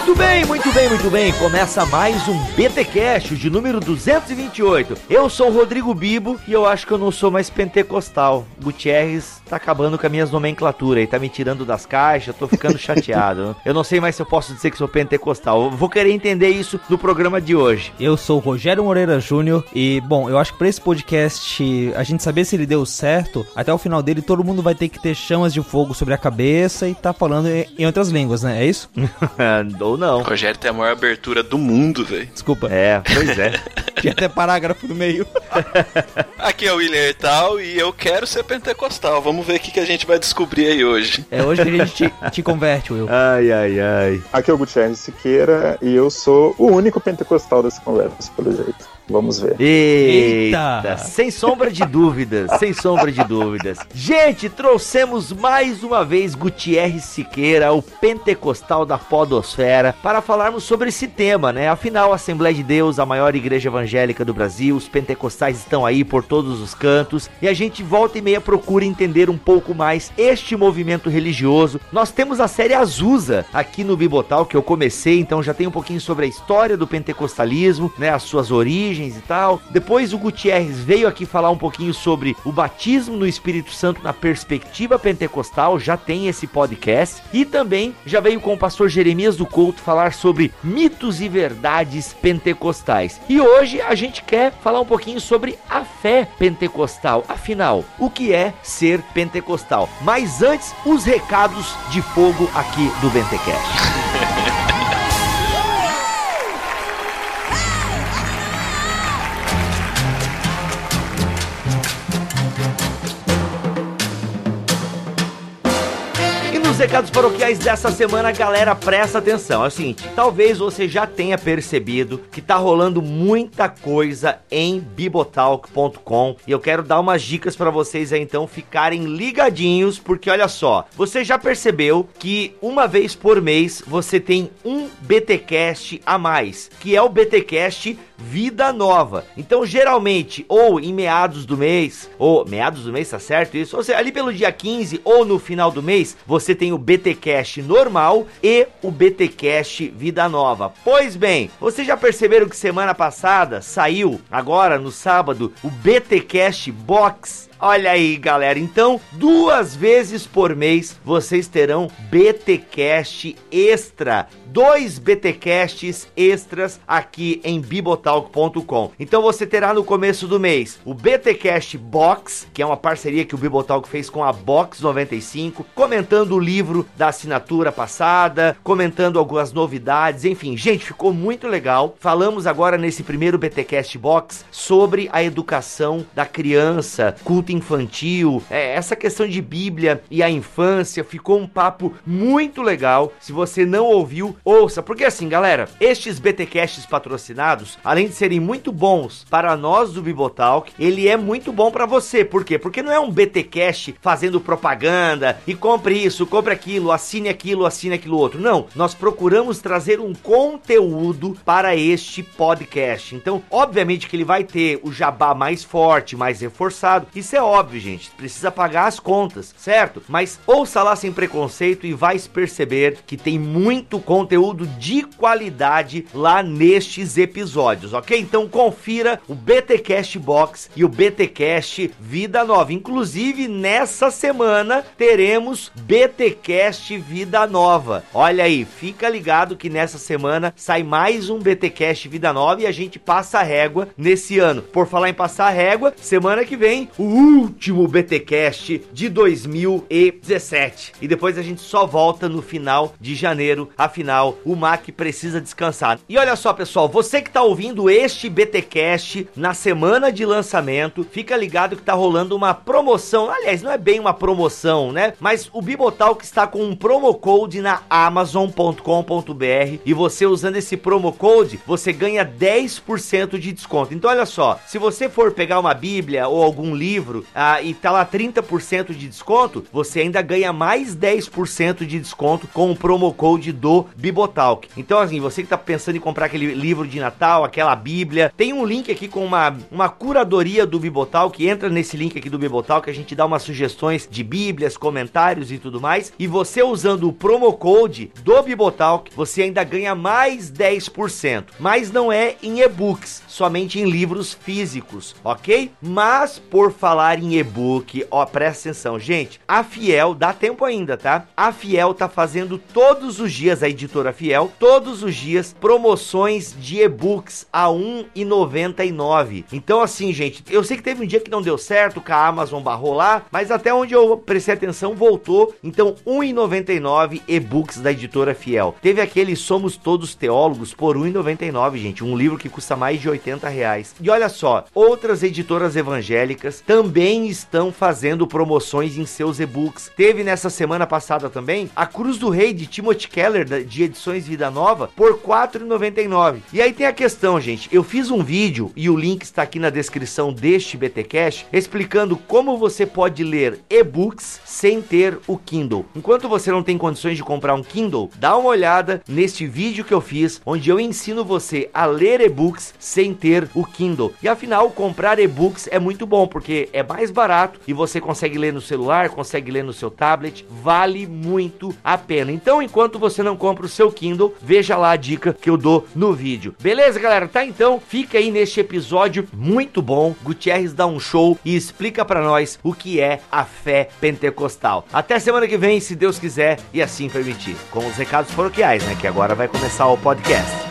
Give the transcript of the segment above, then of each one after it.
Muito bem, muito bem, muito bem. Começa mais um BTcast de número 228. Eu sou o Rodrigo Bibo e eu acho que eu não sou mais pentecostal. Gutierrez tá acabando com as minhas nomenclaturas e tá me tirando das caixas, tô ficando chateado. eu não sei mais se eu posso dizer que sou pentecostal. Eu vou querer entender isso no programa de hoje. Eu sou o Rogério Moreira Júnior e, bom, eu acho que pra esse podcast a gente saber se ele deu certo, até o final dele todo mundo vai ter que ter chamas de fogo sobre a cabeça e tá falando em, em outras línguas, né? É isso? Ou não. O Rogério tem a maior abertura do mundo, velho. Desculpa. É, pois é. Tinha até parágrafo no meio. Aqui é o William Ertal e eu quero ser pentecostal. Vamos ver o que, que a gente vai descobrir aí hoje. É hoje que a gente te, te converte, Will. ai, ai, ai. Aqui é o Gutierrez Siqueira e eu sou o único pentecostal dessa conversa, pelo jeito. Vamos ver. Eita. Eita. Sem sombra de dúvidas, sem sombra de dúvidas. Gente, trouxemos mais uma vez Gutierrez Siqueira, o pentecostal da podosfera, para falarmos sobre esse tema, né? Afinal, a Assembleia de Deus, a maior igreja evangélica do Brasil, os pentecostais estão aí por todos os cantos, e a gente volta e meia procura entender um pouco mais este movimento religioso. Nós temos a série Azusa aqui no Bibotal, que eu comecei, então já tem um pouquinho sobre a história do pentecostalismo, né? As suas origens e tal. Depois o Gutierrez veio aqui falar um pouquinho sobre o batismo no Espírito Santo na perspectiva pentecostal, já tem esse podcast. E também já veio com o pastor Jeremias do Couto falar sobre mitos e verdades pentecostais. E hoje a gente quer falar um pouquinho sobre a fé pentecostal. Afinal, o que é ser pentecostal? Mas antes, os recados de fogo aqui do Bentecast. recados paroquiais dessa semana, galera, presta atenção. É o seguinte, talvez você já tenha percebido que tá rolando muita coisa em bibotalk.com e eu quero dar umas dicas para vocês aí então ficarem ligadinhos, porque olha só, você já percebeu que uma vez por mês você tem um BTcast a mais, que é o BTcast Vida Nova. Então, geralmente, ou em meados do mês, ou meados do mês, tá certo isso? Ou seja, ali pelo dia 15 ou no final do mês, você tem o BT Cash normal e o BT Cash Vida Nova. Pois bem, vocês já perceberam que semana passada saiu, agora no sábado, o BT Cash Box Olha aí, galera. Então, duas vezes por mês vocês terão BTcast extra. Dois BTcasts extras aqui em bibotalk.com. Então você terá no começo do mês o BTcast Box, que é uma parceria que o Bibotalk fez com a Box 95, comentando o livro da assinatura passada, comentando algumas novidades, enfim, gente, ficou muito legal. Falamos agora nesse primeiro BTcast Box sobre a educação da criança, culto infantil, é, essa questão de Bíblia e a infância, ficou um papo muito legal. Se você não ouviu, ouça, porque assim, galera, estes BTcasts patrocinados, além de serem muito bons para nós do Bibotalk, ele é muito bom para você. Por quê? Porque não é um BTcast fazendo propaganda e compre isso, compre aquilo, assine aquilo, assine aquilo outro. Não, nós procuramos trazer um conteúdo para este podcast. Então, obviamente que ele vai ter o jabá mais forte, mais reforçado. Isso é óbvio, gente. Precisa pagar as contas, certo? Mas ouça lá sem preconceito e vai perceber que tem muito conteúdo de qualidade lá nestes episódios, ok? Então confira o BTcast Box e o BTcast Vida Nova. Inclusive nessa semana teremos BTcast Vida Nova. Olha aí, fica ligado que nessa semana sai mais um BTcast Vida Nova e a gente passa a régua nesse ano. Por falar em passar a régua, semana que vem o último BTcast de 2017. E depois a gente só volta no final de janeiro. Afinal, o Mac precisa descansar. E olha só, pessoal, você que tá ouvindo este BTcast na semana de lançamento, fica ligado que tá rolando uma promoção. Aliás, não é bem uma promoção, né? Mas o Bibotalk está com um promo code na amazon.com.br e você usando esse promo code, você ganha 10% de desconto. Então olha só, se você for pegar uma Bíblia ou algum livro ah, e tá lá 30% de desconto, você ainda ganha mais 10% de desconto com o promo code do Bibotalk. Então, assim, você que tá pensando em comprar aquele livro de Natal, aquela Bíblia, tem um link aqui com uma, uma curadoria do Bibotalk. Entra nesse link aqui do Bibotalk, a gente dá umas sugestões de Bíblias, comentários e tudo mais. E você usando o promo code do Bibotalk, você ainda ganha mais 10%. Mas não é em e-books, somente em livros físicos, ok? Mas por falar em e-book, ó, presta atenção, gente. A Fiel, dá tempo ainda, tá? A Fiel tá fazendo todos os dias, a editora Fiel, todos os dias, promoções de e-books a R$1,99. Então, assim, gente, eu sei que teve um dia que não deu certo, que a Amazon barrou lá, mas até onde eu prestei atenção, voltou. Então, R$1,99 e-books da editora Fiel. Teve aquele Somos Todos Teólogos por R$1,99, gente. Um livro que custa mais de 80 reais. E olha só, outras editoras evangélicas também estão fazendo promoções em seus e-books. Teve nessa semana passada também a Cruz do Rei de Timothy Keller, de Edições Vida Nova, por R$ 4,99. E aí tem a questão, gente. Eu fiz um vídeo e o link está aqui na descrição deste BTcast explicando como você pode ler e-books sem ter o Kindle. Enquanto você não tem condições de comprar um Kindle, dá uma olhada neste vídeo que eu fiz, onde eu ensino você a ler e-books sem ter o Kindle. E afinal, comprar e-books é muito bom porque é mais barato e você consegue ler no celular, consegue ler no seu tablet, vale muito a pena. Então, enquanto você não compra o seu Kindle, veja lá a dica que eu dou no vídeo. Beleza, galera? Tá então, fica aí neste episódio muito bom. Gutierrez dá um show e explica para nós o que é a fé pentecostal. Até semana que vem, se Deus quiser e assim permitir. Com os recados paroquiais, né, que agora vai começar o podcast.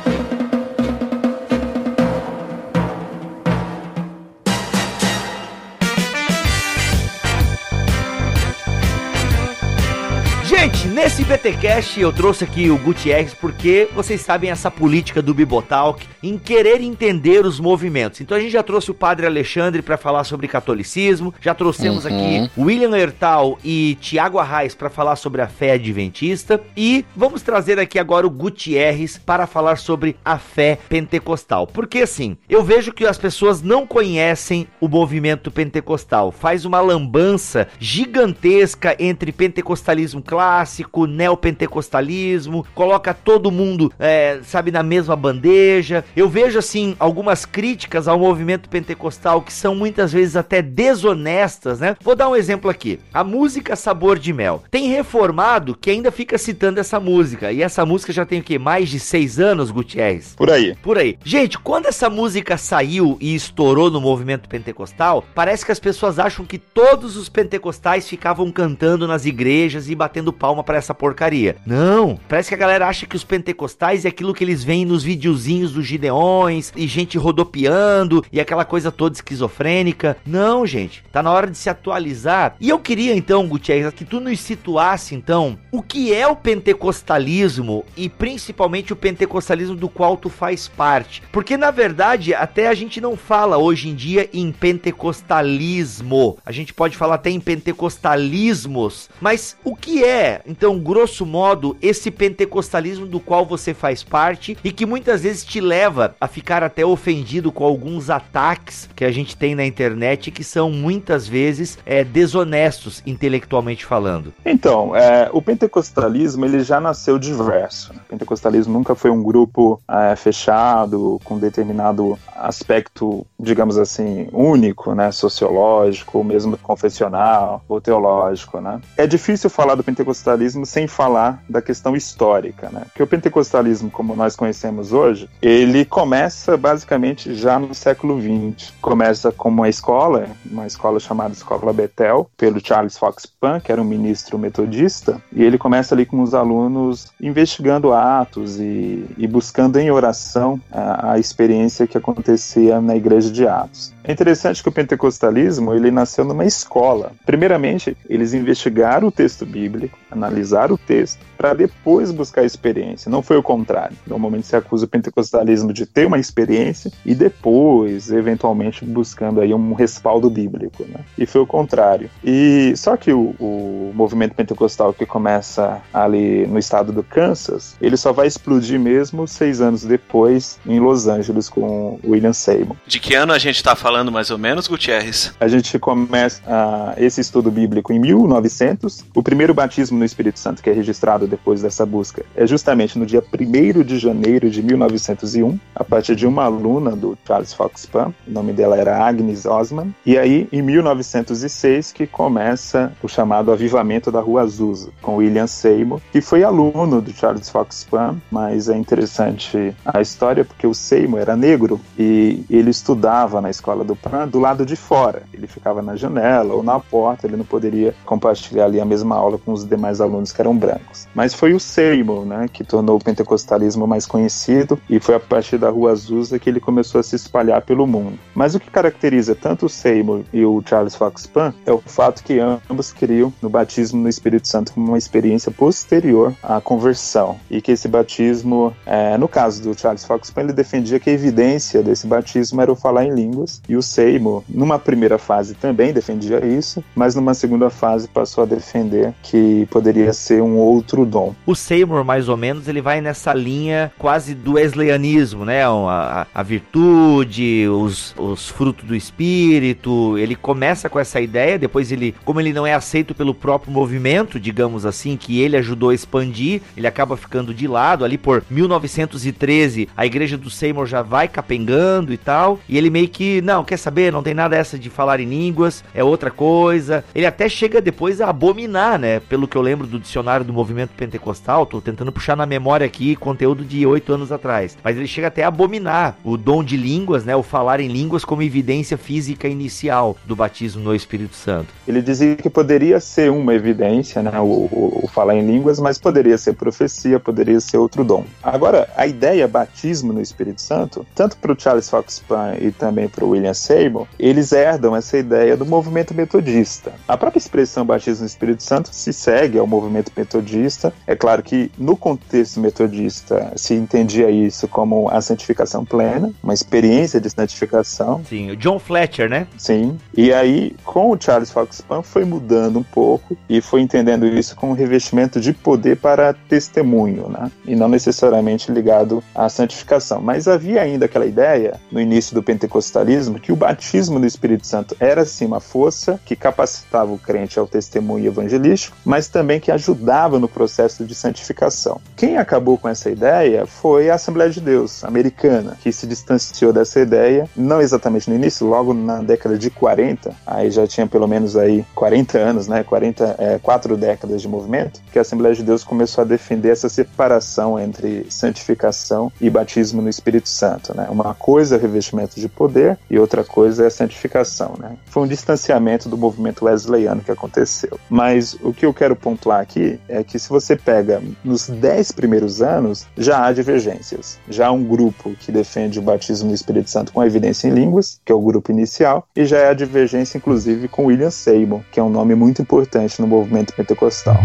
Nesse BTcast eu trouxe aqui o Gutierrez porque vocês sabem essa política do Bibotalk em querer entender os movimentos. Então a gente já trouxe o Padre Alexandre para falar sobre catolicismo, já trouxemos uhum. aqui William Ertal e Tiago Arraes para falar sobre a fé adventista e vamos trazer aqui agora o Gutierrez para falar sobre a fé pentecostal. Porque assim, eu vejo que as pessoas não conhecem o movimento pentecostal. Faz uma lambança gigantesca entre pentecostalismo clássico clássico, neopentecostalismo, coloca todo mundo, é, sabe, na mesma bandeja. Eu vejo, assim, algumas críticas ao movimento pentecostal que são muitas vezes até desonestas, né? Vou dar um exemplo aqui. A música Sabor de Mel. Tem reformado que ainda fica citando essa música. E essa música já tem o quê? Mais de seis anos, Gutierrez? Por aí. Por aí. Gente, quando essa música saiu e estourou no movimento pentecostal, parece que as pessoas acham que todos os pentecostais ficavam cantando nas igrejas e batendo palma para essa porcaria. Não, parece que a galera acha que os pentecostais é aquilo que eles veem nos videozinhos dos gideões e gente rodopiando e aquela coisa toda esquizofrênica. Não, gente, tá na hora de se atualizar. E eu queria então, Gutierrez, que tu nos situasse então o que é o pentecostalismo e principalmente o pentecostalismo do qual tu faz parte. Porque na verdade, até a gente não fala hoje em dia em pentecostalismo. A gente pode falar até em pentecostalismos, mas o que é é, então, grosso modo, esse pentecostalismo do qual você faz parte e que muitas vezes te leva a ficar até ofendido com alguns ataques que a gente tem na internet que são muitas vezes é, desonestos intelectualmente falando? Então, é, o pentecostalismo ele já nasceu diverso. O pentecostalismo nunca foi um grupo é, fechado com determinado aspecto, digamos assim, único, né, sociológico, ou mesmo confessional ou teológico, né? É difícil falar do pentecostalismo pentecostalismo sem falar da questão histórica, né? Que o pentecostalismo, como nós conhecemos hoje, ele começa basicamente já no século XX. Começa como uma escola, uma escola chamada Escola Betel, pelo Charles Fox Pan, que era um ministro metodista, e ele começa ali com os alunos investigando atos e, e buscando em oração a, a experiência que acontecia na igreja de Atos. É interessante que o pentecostalismo ele nasceu numa escola. Primeiramente, eles investigaram o texto bíblico, analisaram o texto, para depois buscar a experiência. Não foi o contrário. Normalmente se acusa o pentecostalismo de ter uma experiência e depois, eventualmente, buscando aí um respaldo bíblico. Né? E foi o contrário. E só que o, o movimento pentecostal que começa ali no estado do Kansas, ele só vai explodir mesmo seis anos depois em Los Angeles com William Seymour. De que ano a gente está falando mais ou menos, Gutierrez? A gente começa uh, esse estudo bíblico em 1900. O primeiro batismo no Espírito Santo que é registrado depois dessa busca é justamente no dia 1 de janeiro de 1901, a partir de uma aluna do Charles Fox Pan. O nome dela era Agnes Osman. E aí, em 1906, que começa o chamado Avivamento da Rua Azusa, com William Seymour, que foi aluno do Charles Fox Pan, mas é interessante a história porque o Seymour era negro e ele estudava na escola do Pan do lado de fora. Ele ficava na janela ou na porta, ele não poderia compartilhar ali a mesma aula com os demais alunos que eram brancos. Mas foi o Seymour, né, que tornou o pentecostalismo mais conhecido e foi a partir da Rua Azusa que ele começou a se espalhar pelo mundo. Mas o que caracteriza tanto o Seymour e o Charles Fox Pan é o fato que ambos criam no batismo no Espírito Santo como uma experiência posterior à conversão e que esse batismo, é, no caso do Charles Fox Pan, ele defendia que a evidência desse batismo era o falar em línguas e o Seymour, numa primeira fase também defendia isso, mas numa segunda fase passou a defender que poderia ser um outro dom. O Seymour, mais ou menos, ele vai nessa linha quase do wesleyanismo, né? A, a virtude, os, os frutos do espírito. Ele começa com essa ideia, depois ele, como ele não é aceito pelo próprio movimento, digamos assim, que ele ajudou a expandir, ele acaba ficando de lado. Ali por 1913, a igreja do Seymour já vai capengando e tal. E ele meio que, não, quer saber? Não tem nada essa de falar em línguas, é outra coisa. Ele até chega depois a abominar, né? Pelo que eu lembro do dicionário do movimento pentecostal, tô tentando puxar na memória aqui conteúdo de oito anos atrás. Mas ele chega até a abominar o dom de línguas, né? O falar em línguas como evidência física inicial do batismo no Espírito Santo. Ele dizia que poderia ser uma evidência, né? O, o, o falar em línguas, mas poderia ser profecia, poderia ser outro dom. Agora, a ideia batismo no Espírito Santo, tanto para o Charles Fox Pan e também para o William Seymour, eles herdam essa ideia do movimento metodista. A própria expressão batismo no Espírito Santo se segue ao movimento metodista. É claro que no contexto metodista se entendia isso como a santificação plena, uma experiência de santificação. Sim, o John Fletcher, né? Sim. E aí, com o Charles Fox Pan, foi mudando um pouco e foi entendendo isso como um revestimento de poder para testemunho, né? E não necessariamente ligado à santificação. Mas havia ainda aquela ideia, no início do pentecostalismo, que o batismo no Espírito Santo era sim uma força que capacitava o crente ao testemunho evangelístico, mas também que ajudava no processo de santificação. Quem acabou com essa ideia foi a Assembleia de Deus americana, que se distanciou dessa ideia, não exatamente no início, logo na década de 40, aí já tinha pelo menos aí 40 anos, né, 40, é, quatro décadas de movimento, que a Assembleia de Deus começou a defender essa separação entre santificação e batismo no Espírito Santo, né? Uma coisa é revestimento de poder e outra coisa é santificação, né? Foi um distanciamento do movimento wesleyano que aconteceu. Mas o que eu quero pontuar aqui é que se você pega nos dez primeiros anos, já há divergências. Já há um grupo que defende o batismo no Espírito Santo com evidência em línguas, que é o grupo inicial, e já é a divergência, inclusive, com William Seymour, que é um nome muito importante no movimento pentecostal.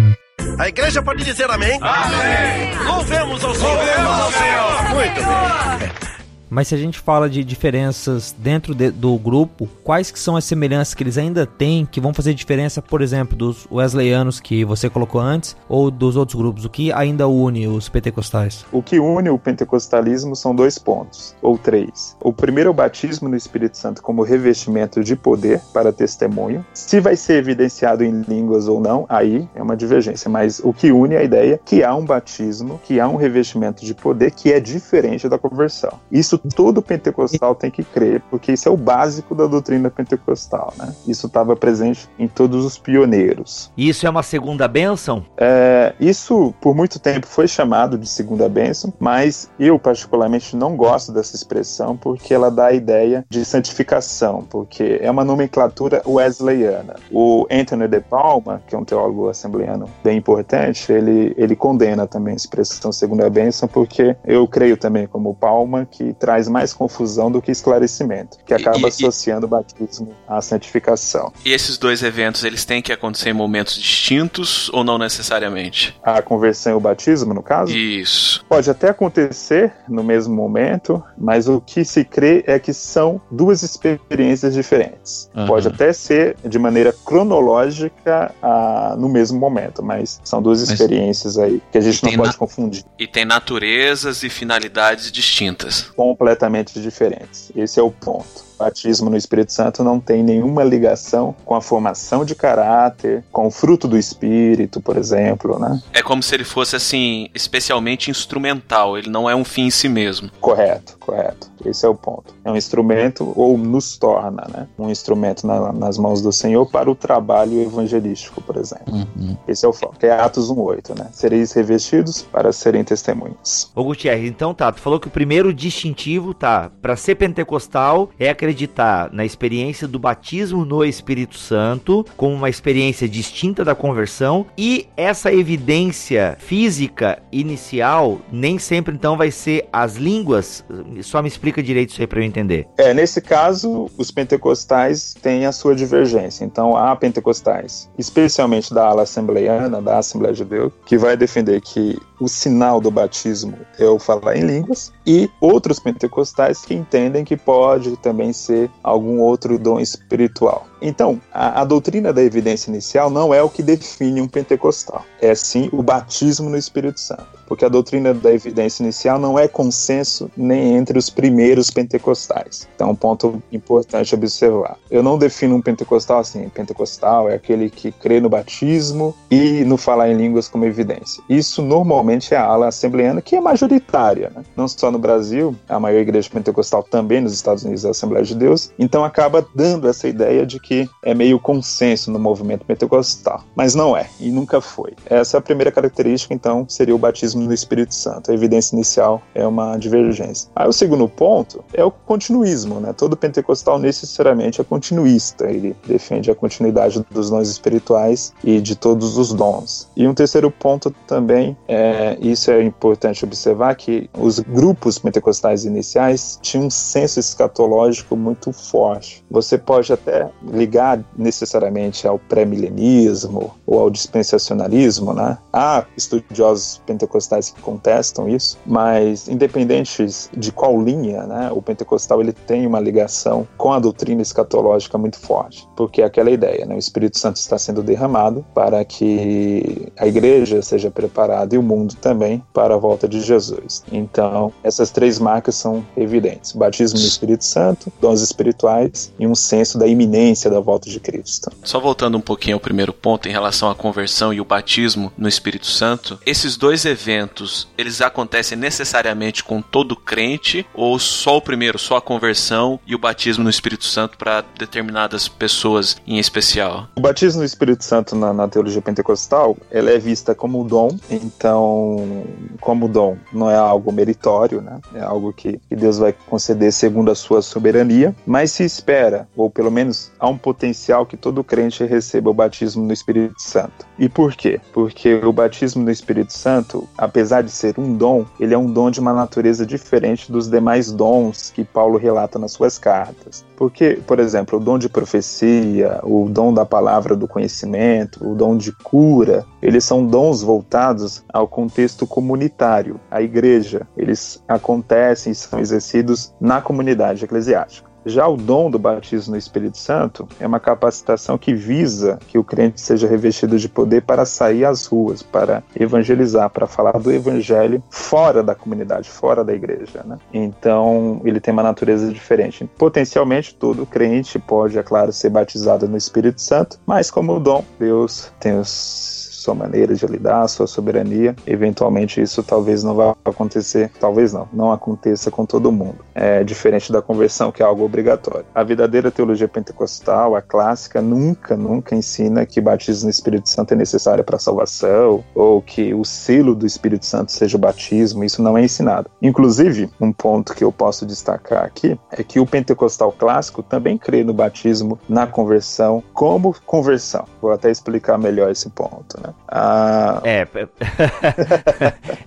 A igreja pode dizer amém? Amém! Louvemos ao Senhor! Louvemos ao Senhor! Muito bem! Mas se a gente fala de diferenças dentro de, do grupo, quais que são as semelhanças que eles ainda têm que vão fazer diferença, por exemplo, dos Wesleyanos que você colocou antes ou dos outros grupos? O que ainda une os pentecostais? O que une o pentecostalismo são dois pontos, ou três. O primeiro é o batismo no Espírito Santo como revestimento de poder para testemunho. Se vai ser evidenciado em línguas ou não, aí é uma divergência, mas o que une é a ideia que há um batismo, que há um revestimento de poder que é diferente da conversão. Isso todo pentecostal tem que crer, porque isso é o básico da doutrina pentecostal, né? Isso estava presente em todos os pioneiros. Isso é uma segunda bênção? É, isso, por muito tempo, foi chamado de segunda bênção, mas eu, particularmente, não gosto dessa expressão porque ela dá a ideia de santificação, porque é uma nomenclatura wesleyana. O Anthony de Palma, que é um teólogo assembleano bem importante, ele, ele condena também a expressão segunda bênção, porque eu creio também, como Palma, que traz traz mais confusão do que esclarecimento, que acaba e, associando e, o batismo à santificação. E esses dois eventos, eles têm que acontecer em momentos distintos ou não necessariamente? A conversão e o batismo, no caso? Isso. Pode até acontecer no mesmo momento, mas o que se crê é que são duas experiências diferentes. Uhum. Pode até ser de maneira cronológica ah, no mesmo momento, mas são duas mas experiências aí que a gente não pode confundir. E tem naturezas e finalidades distintas. Com completamente diferentes. Esse é o ponto batismo no Espírito Santo não tem nenhuma ligação com a formação de caráter, com o fruto do Espírito, por exemplo, né? É como se ele fosse, assim, especialmente instrumental, ele não é um fim em si mesmo. Correto, correto. Esse é o ponto. É um instrumento, ou nos torna, né? Um instrumento na, nas mãos do Senhor para o trabalho evangelístico, por exemplo. Uhum. Esse é o foco. É Atos 1,8, né? Sereis revestidos para serem testemunhas. Ô Gutierrez, então tá, tu falou que o primeiro distintivo, tá, para ser pentecostal é acreditar na experiência do batismo no Espírito Santo como uma experiência distinta da conversão e essa evidência física inicial nem sempre então vai ser as línguas. Só me explica direito isso aí para eu entender. É, nesse caso, os pentecostais têm a sua divergência. Então, há pentecostais, especialmente da ala assembleiana, da Assembleia de Deus, que vai defender que o sinal do batismo é o falar em línguas, e outros pentecostais que entendem que pode também ser algum outro dom espiritual. Então, a, a, doutrina da evidência inicial não é o que define um pentecostal, é sim o batismo no Espírito Santo, porque a doutrina da evidência inicial não é consenso nem entre os primeiros pentecostais. Então, um ponto importante observar. Eu não defino um pentecostal assim, pentecostal é aquele que crê no batismo e no falar em línguas como evidência. Isso normalmente é a ala assembleana, que é majoritária, né? não só no Brasil, a maior igreja pentecostal também nos Estados Unidos é a Assembleia de Deus, então acaba dando essa ideia de que que é meio consenso no movimento pentecostal, mas não é e nunca foi. Essa é a primeira característica, então, seria o batismo no Espírito Santo. A evidência inicial é uma divergência. Aí o segundo ponto é o continuismo, né? Todo pentecostal necessariamente é continuista, ele defende a continuidade dos dons espirituais e de todos os dons. E um terceiro ponto também, é, isso é importante observar, que os grupos pentecostais iniciais tinham um senso escatológico muito forte. Você pode até ligar necessariamente ao pré-milenismo ou ao dispensacionalismo, né? Há estudiosos pentecostais que contestam isso, mas independentes de qual linha, né, o pentecostal ele tem uma ligação com a doutrina escatológica muito forte, porque é aquela ideia, né, o Espírito Santo está sendo derramado para que a igreja seja preparada e o mundo também para a volta de Jesus. Então, essas três marcas são evidentes: batismo no Espírito Santo, dons espirituais e um senso da iminência da volta de Cristo. Só voltando um pouquinho ao primeiro ponto em relação à conversão e o batismo no Espírito Santo, esses dois eventos, eles acontecem necessariamente com todo crente ou só o primeiro, só a conversão e o batismo no Espírito Santo para determinadas pessoas em especial? O batismo no Espírito Santo na, na teologia pentecostal, ela é vista como dom, então, como dom, não é algo meritório, né? É algo que, que Deus vai conceder segundo a sua soberania, mas se espera, ou pelo menos há um potencial que todo crente receba o batismo no Espírito Santo. E por quê? Porque o batismo no Espírito Santo, apesar de ser um dom, ele é um dom de uma natureza diferente dos demais dons que Paulo relata nas suas cartas. Porque, por exemplo, o dom de profecia, o dom da palavra do conhecimento, o dom de cura, eles são dons voltados ao contexto comunitário, à igreja. Eles acontecem e são exercidos na comunidade eclesiástica. Já o dom do batismo no Espírito Santo é uma capacitação que visa que o crente seja revestido de poder para sair às ruas, para evangelizar, para falar do evangelho fora da comunidade, fora da igreja. Né? Então, ele tem uma natureza diferente. Potencialmente, todo crente pode, é claro, ser batizado no Espírito Santo, mas como dom, Deus tem os sua maneira de lidar, sua soberania. Eventualmente isso talvez não vá acontecer, talvez não, não aconteça com todo mundo. É diferente da conversão, que é algo obrigatório. A verdadeira teologia pentecostal, a clássica, nunca, nunca ensina que batismo no Espírito Santo é necessário para a salvação ou que o selo do Espírito Santo seja o batismo. Isso não é ensinado. Inclusive, um ponto que eu posso destacar aqui é que o pentecostal clássico também crê no batismo na conversão como conversão. Vou até explicar melhor esse ponto, né? Ah... É,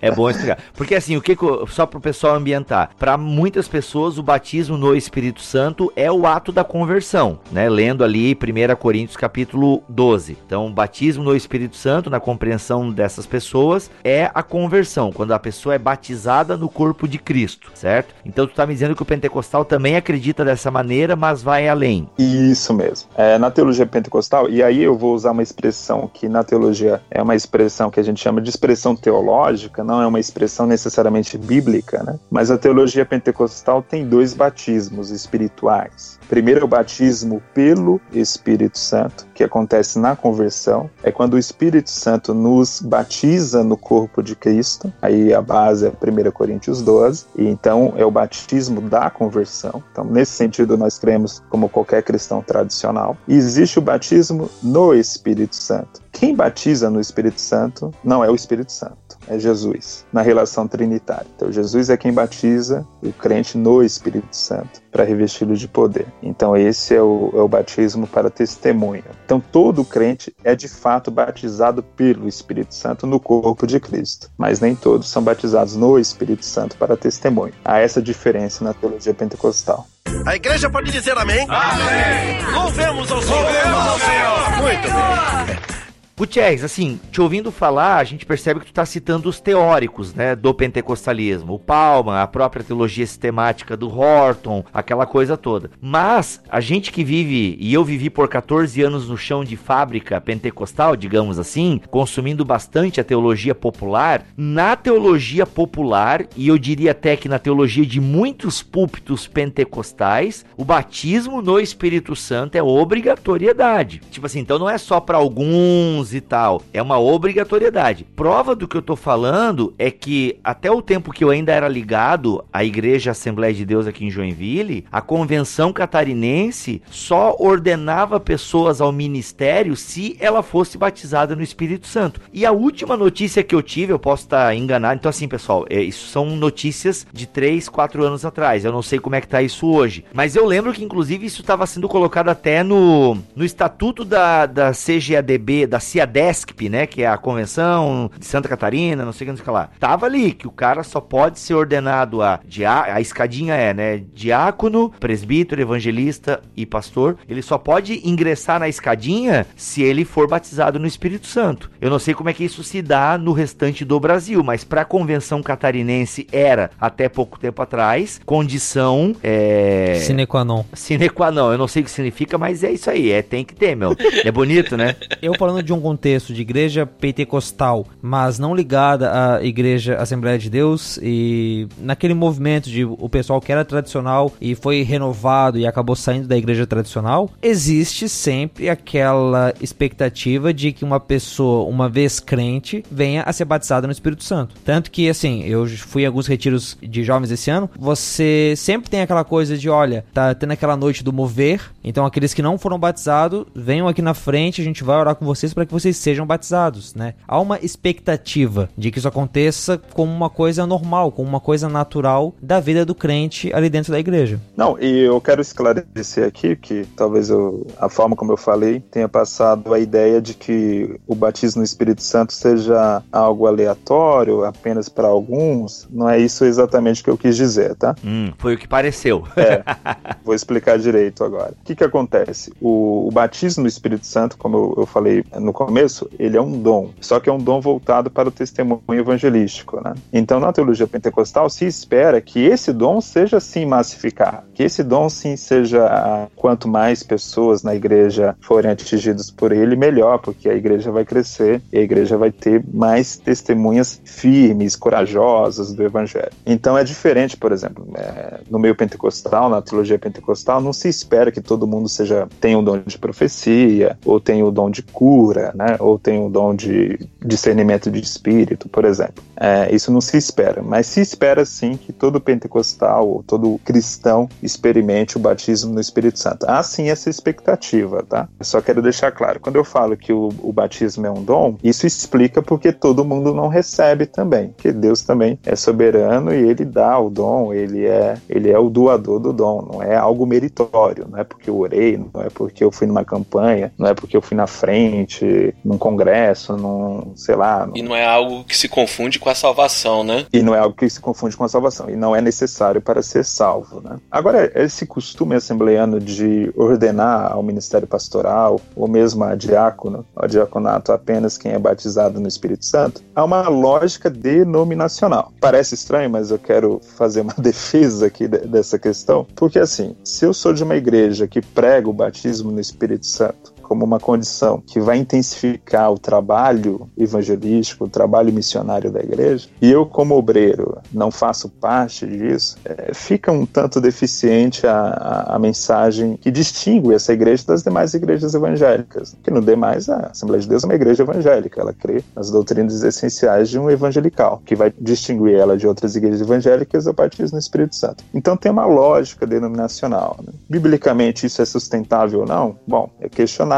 é bom explicar. Porque assim, o que só para o pessoal ambientar, para muitas pessoas o batismo no Espírito Santo é o ato da conversão, né? Lendo ali 1 Coríntios capítulo 12. Então, o batismo no Espírito Santo, na compreensão dessas pessoas, é a conversão, quando a pessoa é batizada no corpo de Cristo, certo? Então, tu tá me dizendo que o pentecostal também acredita dessa maneira, mas vai além. Isso mesmo. É, na teologia pentecostal, e aí eu vou usar uma expressão que na teologia é uma expressão que a gente chama de expressão teológica, não é uma expressão necessariamente bíblica, né? Mas a teologia pentecostal tem dois batismos espirituais. Primeiro é o batismo pelo Espírito Santo, que acontece na conversão. É quando o Espírito Santo nos batiza no corpo de Cristo. Aí a base é 1 Coríntios 12. E então é o batismo da conversão. Então, nesse sentido, nós cremos como qualquer cristão tradicional. E existe o batismo no Espírito Santo. Quem batiza no Espírito Santo não é o Espírito Santo, é Jesus, na relação trinitária. Então, Jesus é quem batiza o crente no Espírito Santo para revesti-lo de poder. Então, esse é o, é o batismo para testemunho. Então, todo crente é de fato batizado pelo Espírito Santo no corpo de Cristo, mas nem todos são batizados no Espírito Santo para testemunho. Há essa diferença na teologia pentecostal. A igreja pode dizer amém? Amém! Louvemos ao Senhor! Louvemos ao Senhor! Muito bem. Gutierrez, assim, te ouvindo falar, a gente percebe que tu está citando os teóricos, né, do pentecostalismo, o Palma, a própria teologia sistemática do Horton, aquela coisa toda. Mas a gente que vive, e eu vivi por 14 anos no chão de fábrica pentecostal, digamos assim, consumindo bastante a teologia popular, na teologia popular, e eu diria até que na teologia de muitos púlpitos pentecostais, o batismo no Espírito Santo é obrigatoriedade. Tipo assim, então não é só para alguns e tal. É uma obrigatoriedade. Prova do que eu tô falando é que até o tempo que eu ainda era ligado à Igreja Assembleia de Deus aqui em Joinville, a convenção catarinense só ordenava pessoas ao ministério se ela fosse batizada no Espírito Santo. E a última notícia que eu tive, eu posso estar enganado, então assim, pessoal, é, isso são notícias de 3, 4 anos atrás. Eu não sei como é que tá isso hoje. Mas eu lembro que inclusive isso estava sendo colocado até no, no estatuto da, da CGADB, da CIA CIADESCP, né, que é a convenção de Santa Catarina, não sei o que, não sei o que lá. Tava ali que o cara só pode ser ordenado a diá a escadinha é, né, diácono, presbítero, evangelista e pastor. Ele só pode ingressar na escadinha se ele for batizado no Espírito Santo. Eu não sei como é que isso se dá no restante do Brasil, mas para a convenção catarinense era até pouco tempo atrás condição é sine qua non. Sine qua non. Eu não sei o que significa, mas é isso aí, é tem que ter, meu. É bonito, né? Eu falando de um contexto de igreja pentecostal, mas não ligada à igreja Assembleia de Deus e naquele movimento de o pessoal que era tradicional e foi renovado e acabou saindo da igreja tradicional, existe sempre aquela expectativa de que uma pessoa, uma vez crente, venha a ser batizada no Espírito Santo. Tanto que, assim, eu fui em alguns retiros de jovens esse ano, você sempre tem aquela coisa de, olha, tá tendo aquela noite do mover, então aqueles que não foram batizados, venham aqui na frente, a gente vai orar com vocês para que vocês sejam batizados, né? Há uma expectativa de que isso aconteça como uma coisa normal, como uma coisa natural da vida do crente ali dentro da igreja. Não, e eu quero esclarecer aqui que talvez eu, a forma como eu falei tenha passado a ideia de que o batismo no Espírito Santo seja algo aleatório, apenas para alguns. Não é isso exatamente que eu quis dizer, tá? Hum, foi o que pareceu. É, vou explicar direito agora. O que, que acontece? O, o batismo no Espírito Santo, como eu, eu falei no começo, ele é um dom, só que é um dom voltado para o testemunho evangelístico, né? Então, na teologia pentecostal, se espera que esse dom seja sim massificado, que esse dom sim seja quanto mais pessoas na igreja forem atingidas por ele, melhor, porque a igreja vai crescer e a igreja vai ter mais testemunhas firmes, corajosas do evangelho. Então, é diferente, por exemplo, é, no meio pentecostal, na teologia pentecostal, não se espera que todo mundo seja tenha o dom de profecia ou tenha o dom de cura, né? Ou tenha o dom de discernimento de espírito, por exemplo. É, isso não se espera, mas se espera sim que todo pentecostal ou todo cristão experimente o batismo no Espírito Santo. Há sim essa expectativa, tá? Eu só quero deixar claro, quando eu falo que o, o batismo é um dom, isso explica porque todo mundo não recebe também, que Deus também é soberano e ele dá o dom, ele é, ele é o doador do dom, não é algo meritório, não é porque eu orei, não é porque eu fui numa campanha, não é porque eu fui na frente, num congresso, num, sei lá. Num... E não é algo que se confunde com a salvação, né? E não é algo que se confunde com a salvação. E não é necessário para ser salvo, né? Agora, esse costume assembleano de ordenar ao ministério pastoral, ou mesmo a diácono, ao diaconato apenas quem é batizado no Espírito Santo, há uma lógica denominacional. Parece estranho, mas eu quero fazer uma defesa aqui dessa questão, porque assim, se eu sou de uma igreja que prega o batismo no Espírito Santo, como uma condição que vai intensificar o trabalho evangelístico, o trabalho missionário da igreja, e eu, como obreiro, não faço parte disso, é, fica um tanto deficiente a, a, a, mensagem que distingue essa igreja das demais igrejas evangélicas. Que no demais, a Assembleia de Deus é uma igreja evangélica, ela crê nas doutrinas essenciais de um evangelical, que vai distinguir ela de outras igrejas evangélicas é o batismo no Espírito Santo. Então tem uma lógica denominacional. Né? Biblicamente isso é sustentável ou não? Bom, é questionável.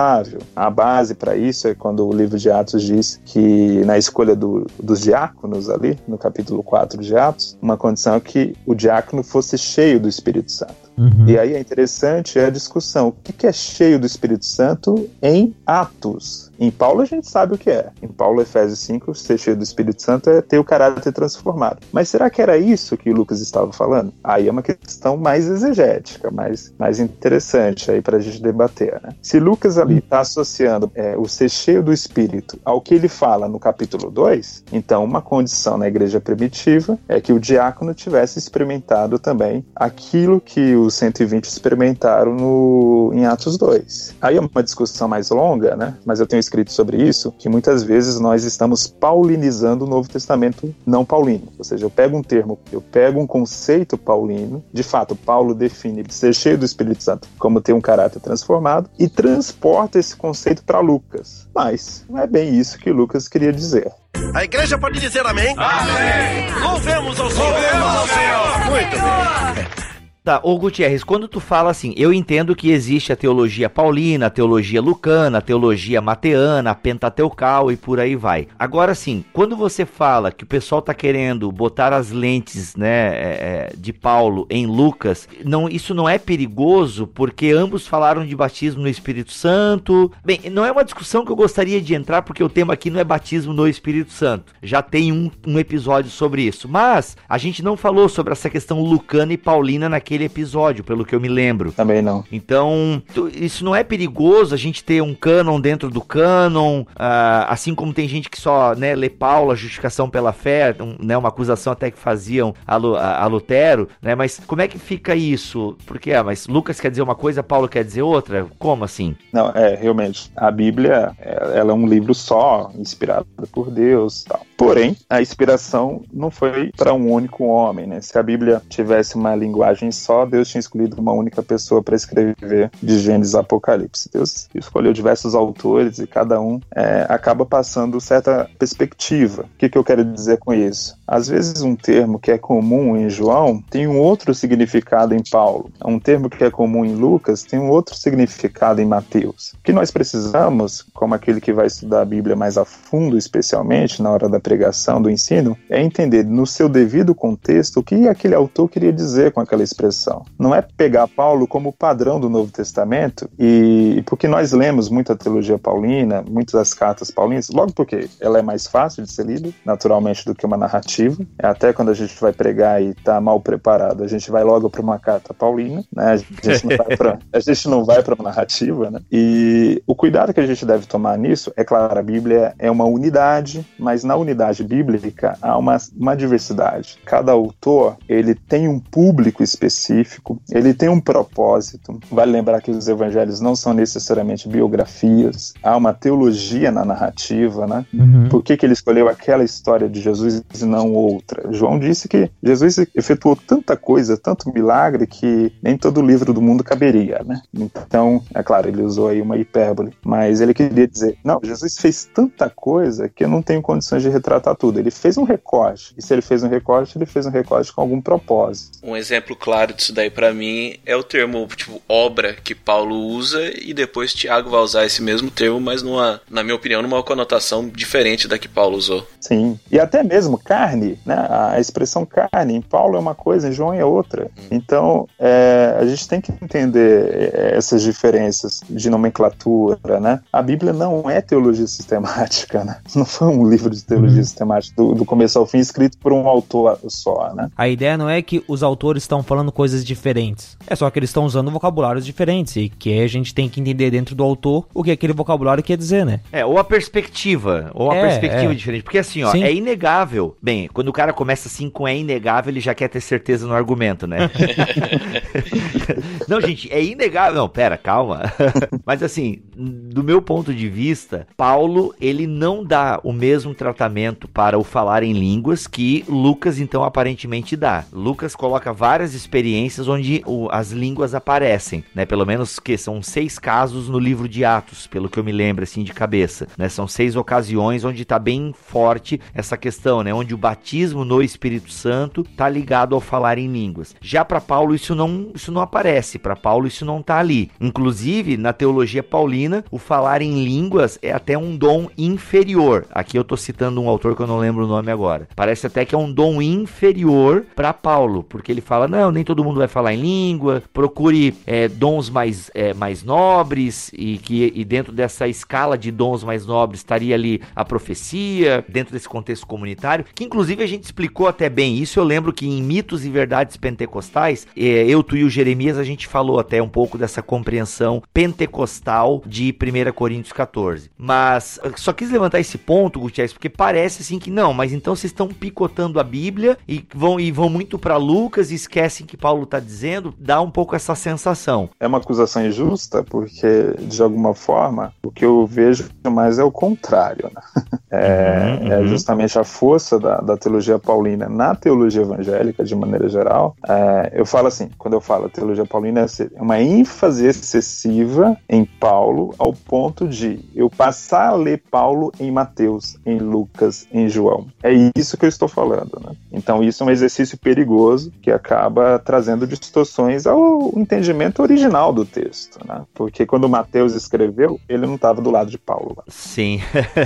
A base para isso é quando o livro de Atos diz que na escolha do, dos diáconos ali, no capítulo 4 de Atos, uma condição é que o diácono fosse cheio do Espírito Santo. Uhum. E aí é interessante a discussão. O que é cheio do Espírito Santo em Atos? Em Paulo a gente sabe o que é. Em Paulo, Efésios 5, ser cheio do Espírito Santo é ter o caráter transformado. Mas será que era isso que Lucas estava falando? Aí é uma questão mais exegética, mais, mais interessante aí para a gente debater. Né? Se Lucas ali está associando é, o ser cheio do Espírito ao que ele fala no capítulo 2, então uma condição na igreja primitiva é que o diácono tivesse experimentado também aquilo que os 120 experimentaram no, em Atos 2. Aí é uma discussão mais longa, né? mas eu tenho escrito sobre isso, que muitas vezes nós estamos paulinizando o Novo Testamento não paulino. Ou seja, eu pego um termo, eu pego um conceito paulino, de fato, Paulo define ser cheio do Espírito Santo como ter um caráter transformado, e transporta esse conceito para Lucas. Mas não é bem isso que Lucas queria dizer. A igreja pode dizer amém? Amém! Louvemos ao Senhor! Louvemos ao Senhor! Muito bem. Tá, ô Gutierrez, quando tu fala assim, eu entendo que existe a teologia paulina, a teologia lucana, a teologia mateana, a pentateucal e por aí vai. Agora sim, quando você fala que o pessoal tá querendo botar as lentes, né, é, é, de Paulo em Lucas, não, isso não é perigoso porque ambos falaram de batismo no Espírito Santo. Bem, não é uma discussão que eu gostaria de entrar porque o tema aqui não é batismo no Espírito Santo. Já tem um, um episódio sobre isso, mas a gente não falou sobre essa questão lucana e paulina naquele naquele episódio, pelo que eu me lembro. Também não. Então, isso não é perigoso a gente ter um canon dentro do canon, uh, assim como tem gente que só né, lê Paulo, a justificação pela fé, um, né, uma acusação até que faziam a, a, a, Lutero, né? Mas como é que fica isso? Porque, ah, mas Lucas quer dizer uma coisa, Paulo quer dizer outra? Como assim? Não, é, realmente, a Bíblia, ela é um livro só, inspirado por Deus tal. Porém, a inspiração não foi para um único homem, né? Se a Bíblia tivesse uma linguagem só, Deus tinha escolhido uma única pessoa para escrever de Gênesis Apocalipse. Deus escolheu diversos autores e cada um é, acaba passando certa perspectiva. O que, que eu quero dizer com isso? Às vezes, um termo que é comum em João tem um outro significado em Paulo. Um termo que é comum em Lucas tem um outro significado em Mateus. O que nós precisamos, como aquele que vai estudar a Bíblia mais a fundo, especialmente na hora da pregação, do ensino, é entender no seu devido contexto o que aquele autor queria dizer com aquela expressão. Não é pegar Paulo como padrão do Novo Testamento e porque nós lemos muito a teologia paulina, muitas das cartas paulinas, logo porque ela é mais fácil de ser lida, naturalmente, do que uma narrativa. Até quando a gente vai pregar e está mal preparado, a gente vai logo para uma carta paulina, né? A gente não vai para uma narrativa, né? E o cuidado que a gente deve tomar nisso, é claro, a Bíblia é uma unidade, mas na unidade unidade bíblica, há uma, uma diversidade. Cada autor, ele tem um público específico, ele tem um propósito. Vale lembrar que os evangelhos não são necessariamente biografias, há uma teologia na narrativa, né? Uhum. Por que, que ele escolheu aquela história de Jesus e não outra? João disse que Jesus efetuou tanta coisa, tanto milagre, que nem todo livro do mundo caberia, né? Então, é claro, ele usou aí uma hipérbole, mas ele queria dizer, não, Jesus fez tanta coisa que eu não tenho condições de retratar tudo. Ele fez um recorte. E se ele fez um recorte, ele fez um recorte com algum propósito. Um exemplo claro disso daí para mim é o termo tipo obra que Paulo usa e depois Tiago vai usar esse mesmo termo, mas numa, na minha opinião, numa conotação diferente da que Paulo usou. Sim. E até mesmo carne, né? A expressão carne em Paulo é uma coisa, em João é outra. Hum. Então, é, a gente tem que entender é, essas diferenças de nomenclatura, né? A Bíblia não é teologia sistemática, né? Não foi um livro de teologia trilogia sistemática do, do, começo ao fim, escrito por um autor só, né? A ideia não é que os autores estão falando coisas diferentes. É só que eles estão usando vocabulários diferentes e que a gente tem que entender dentro do autor o que aquele vocabulário quer dizer, né? É, ou a perspectiva, ou a é, perspectiva é. diferente. Porque assim, ó, Sim. é inegável. Bem, quando o cara começa assim com é inegável, ele já quer ter certeza no argumento, né? não, gente, é inegável. Não, pera, calma. Mas assim, do meu ponto de vista, Paulo, ele não dá o mesmo tratamento para o falar em línguas que Lucas, então, aparentemente dá. Lucas coloca várias experiências onde o, as línguas aparecem, né? Pelo menos que são seis casos no livro de Atos, pelo que eu me lembro, assim, de cabeça, né? São seis ocasiões onde está bem forte essa questão, né? Onde o batismo no Espírito Santo está ligado ao falar em línguas. Já para Paulo isso não, isso não aparece, para Paulo isso não está ali. Inclusive, na teologia paulina, o falar em línguas é até um dom inferior. Aqui eu estou citando um autor que eu não lembro o nome agora. Parece até que é um dom inferior para Paulo, porque ele fala: não, nem todo mundo vai falar em língua, procure é, dons mais, é, mais nobres, e que e dentro dessa escala de dons mais nobres estaria ali a profecia, dentro desse contexto comunitário, que inclusive a gente explicou até bem isso. Eu lembro que em Mitos e Verdades Pentecostais, é, eu, tu e o Jeremias, a gente falou até um pouco dessa compreensão pentecostal de 1 Coríntios 14. Mas só quis levantar esse ponto, Gutierrez, porque parece assim que não, mas então vocês estão picotando a Bíblia e vão, e vão muito para Lucas e esquecem que Paulo está dizendo, dá um pouco essa sensação. É uma acusação injusta, porque de alguma forma o que eu vejo mais é o contrário. Né? É, uhum, é uhum. é, justamente a força da, da, teologia paulina na teologia evangélica, de maneira geral. É, eu falo assim, quando eu falo teologia paulina, é uma ênfase excessiva em Paulo, ao ponto de eu passar a ler Paulo em Mateus, em Lucas, em João. É isso que eu estou falando. Né? Então, isso é um exercício perigoso que acaba trazendo distorções ao entendimento original do texto. Né? Porque quando Mateus escreveu, ele não estava do lado de Paulo. Lá. Sim,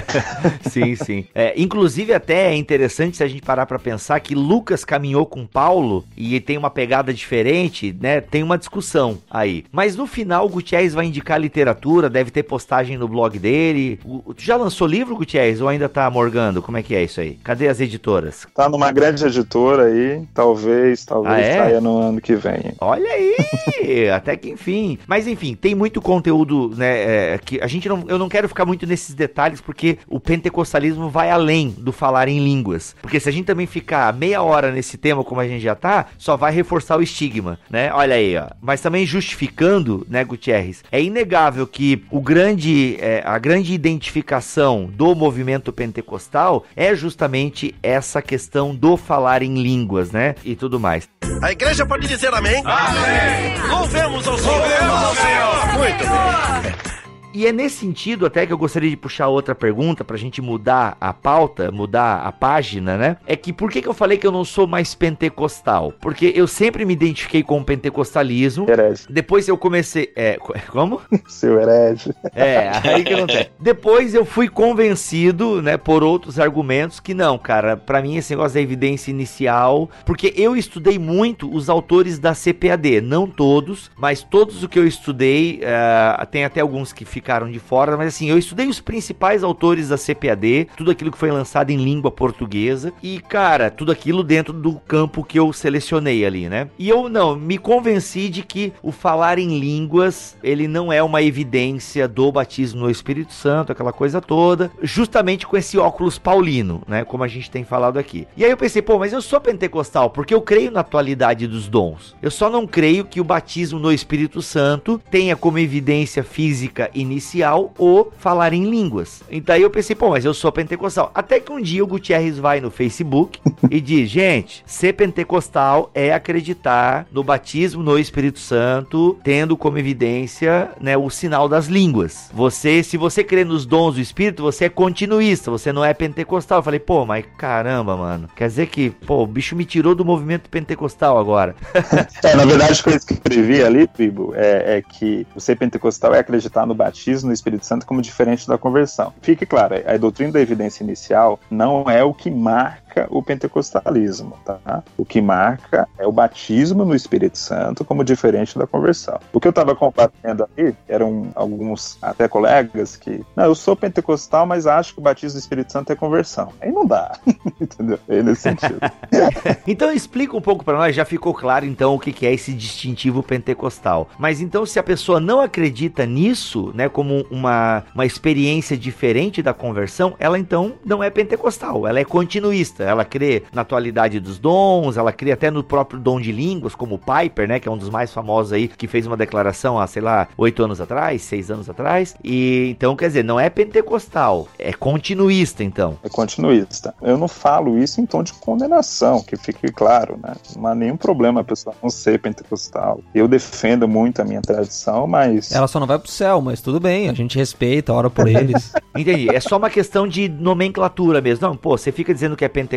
sim, sim. É, inclusive, até é interessante se a gente parar para pensar que Lucas caminhou com Paulo e tem uma pegada diferente, né? Tem uma discussão aí. Mas no final, o vai indicar literatura, deve ter postagem no blog dele. O, tu já lançou livro, Gutierrez, ou ainda tá morgando? Como é que é isso aí? Cadê as editoras? Tá numa grande editora aí, talvez, talvez ah, é? saia no ano que vem. Olha aí, até que enfim. Mas enfim, tem muito conteúdo, né, é, que a gente não, eu não quero ficar muito nesses detalhes porque o pentecostalismo vai além do falar em línguas. Porque se a gente também ficar meia hora nesse tema como a gente já tá, só vai reforçar o estigma, né? Olha aí, ó. Mas também justificando, né, Gutierrez, é inegável que o grande, é, a grande identificação do movimento pentecostal é justamente essa questão do falar em línguas, né? E tudo mais. A igreja pode dizer amém? Amém! Louvemos ao Senhor! Louvemos ao Senhor! Muito bem. E é nesse sentido até que eu gostaria de puxar outra pergunta pra gente mudar a pauta, mudar a página, né? É que por que, que eu falei que eu não sou mais pentecostal? Porque eu sempre me identifiquei com o pentecostalismo. Herege. Depois eu comecei. É, como? Seu herege. É, aí que não tem. Depois eu fui convencido, né, por outros argumentos que não, cara, para mim esse negócio da evidência inicial, porque eu estudei muito os autores da CPAD, não todos, mas todos o que eu estudei, uh, tem até alguns que ficam ficaram de fora, mas assim, eu estudei os principais autores da CPAD, tudo aquilo que foi lançado em língua portuguesa e, cara, tudo aquilo dentro do campo que eu selecionei ali, né? E eu não, me convenci de que o falar em línguas, ele não é uma evidência do batismo no Espírito Santo, aquela coisa toda, justamente com esse óculos paulino, né? Como a gente tem falado aqui. E aí eu pensei, pô, mas eu sou pentecostal porque eu creio na atualidade dos dons. Eu só não creio que o batismo no Espírito Santo tenha como evidência física inicial inicial o falar em línguas. Então aí eu pensei, pô, mas eu sou pentecostal. Até que um dia o Gutierrez vai no Facebook e diz: gente, ser pentecostal é acreditar no batismo no Espírito Santo, tendo como evidência né, o sinal das línguas. Você, se você crê nos dons do Espírito, você é continuista, você não é pentecostal. Eu falei, pô, mas caramba, mano. Quer dizer que, pô, o bicho me tirou do movimento pentecostal agora. é, na verdade, o que eu escrevi ali, Tribo, é, é que o ser pentecostal é acreditar no batismo batismo no Espírito Santo como diferente da conversão. Fique claro, a doutrina da evidência inicial não é o que marca marca o pentecostalismo, tá? O que marca é o batismo no Espírito Santo como diferente da conversão. O que eu estava compartilhando aí eram alguns até colegas que, não, eu sou pentecostal, mas acho que o batismo no Espírito Santo é conversão. Aí não dá, entendeu? É nesse sentido. então explica um pouco para nós, já ficou claro então o que é esse distintivo pentecostal. Mas então se a pessoa não acredita nisso, né, como uma, uma experiência diferente da conversão, ela então não é pentecostal, ela é continuista ela crê na atualidade dos dons, ela crê até no próprio dom de línguas, como o Piper, né, que é um dos mais famosos aí, que fez uma declaração há, sei lá, oito anos atrás, seis anos atrás. E então, quer dizer, não é pentecostal, é continuista, então. É continuista. Eu não falo isso em tom de condenação, que fique claro, né? Não há nenhum problema a pessoa não ser pentecostal. Eu defendo muito a minha tradição, mas. Ela só não vai pro céu, mas tudo bem, a gente respeita, ora por eles. Entendi. É só uma questão de nomenclatura mesmo. Não, pô, você fica dizendo que é pentecostal,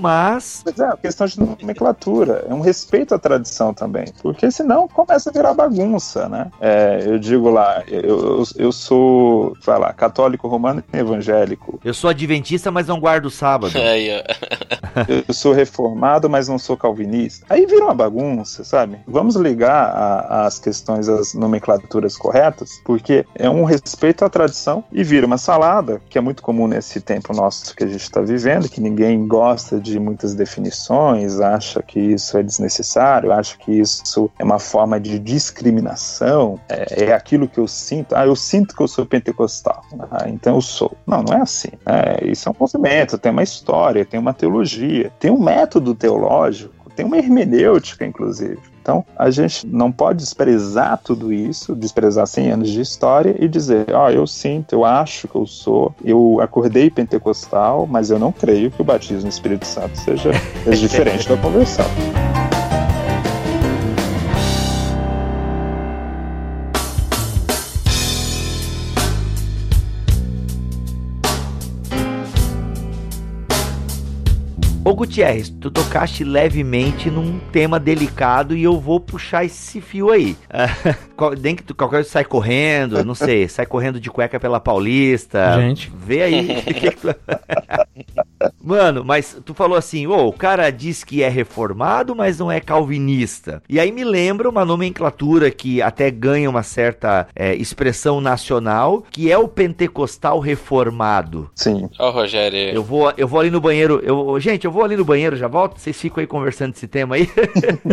mas. Mas é, questão de nomenclatura. É um respeito à tradição também. Porque senão começa a virar bagunça, né? É, eu digo lá, eu, eu, eu sou, vai lá, católico romano e evangélico. Eu sou adventista, mas não guardo sábado. Eu sou reformado, mas não sou calvinista. Aí vira uma bagunça, sabe? Vamos ligar a- as questões, as nomenclaturas corretas, porque é um respeito à tradição e vira uma salada, que é muito comum nesse tempo nosso que a gente está vivendo, que ninguém gosta de muitas definições, acha que isso é desnecessário, acha que isso é uma forma de discriminação, é, é aquilo que eu sinto. Ah, eu sinto que eu sou pentecostal, ah, então eu sou. Não, não é assim. né? isso é um movimento, tem uma história, tem uma teologia, tem um método teológico, tem uma hermenêutica, inclusive. Então, a gente não pode desprezar tudo isso, desprezar 100 anos de história e dizer, ó, eu sinto, eu acho que eu sou, eu acordei pentecostal, mas eu não creio que o batismo no Espírito Santo seja, seja diferente da conversão. Gutierrez, tu tocaste levemente num tema delicado e eu vou puxar esse fio aí. Nem que tu qualquer coisa sai correndo, não sei, sai correndo de cueca pela Paulista. Gente. Vê aí. o que que tu- Mano, mas tu falou assim, ô, o cara diz que é reformado, mas não é calvinista. E aí me lembra uma nomenclatura que até ganha uma certa é, expressão nacional, que é o pentecostal reformado. Sim. Ó, o Rogério. Eu vou, eu vou ali no banheiro. Eu, gente, eu vou ali no banheiro, já volto. Vocês ficam aí conversando desse tema aí.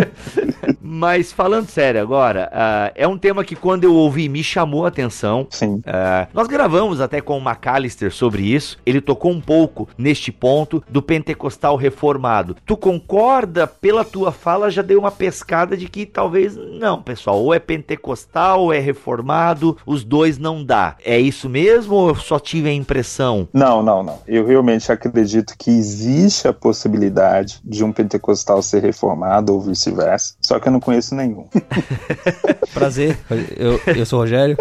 Mas falando sério agora, ah, é um tema que quando eu ouvi me chamou a atenção. Sim. Ah, nós gravamos até com o McAllister sobre isso. Ele tocou um pouco neste ponto do pentecostal reformado. Tu concorda? Pela tua fala já deu uma pescada de que talvez não, pessoal. Ou é pentecostal ou é reformado. Os dois não dá. É isso mesmo ou eu só tive a impressão? Não, não, não. Eu realmente acredito que existe a possibilidade de um pentecostal ser reformado ou vice-versa, só que eu não conheço nenhum. Prazer, eu, eu sou o Rogério.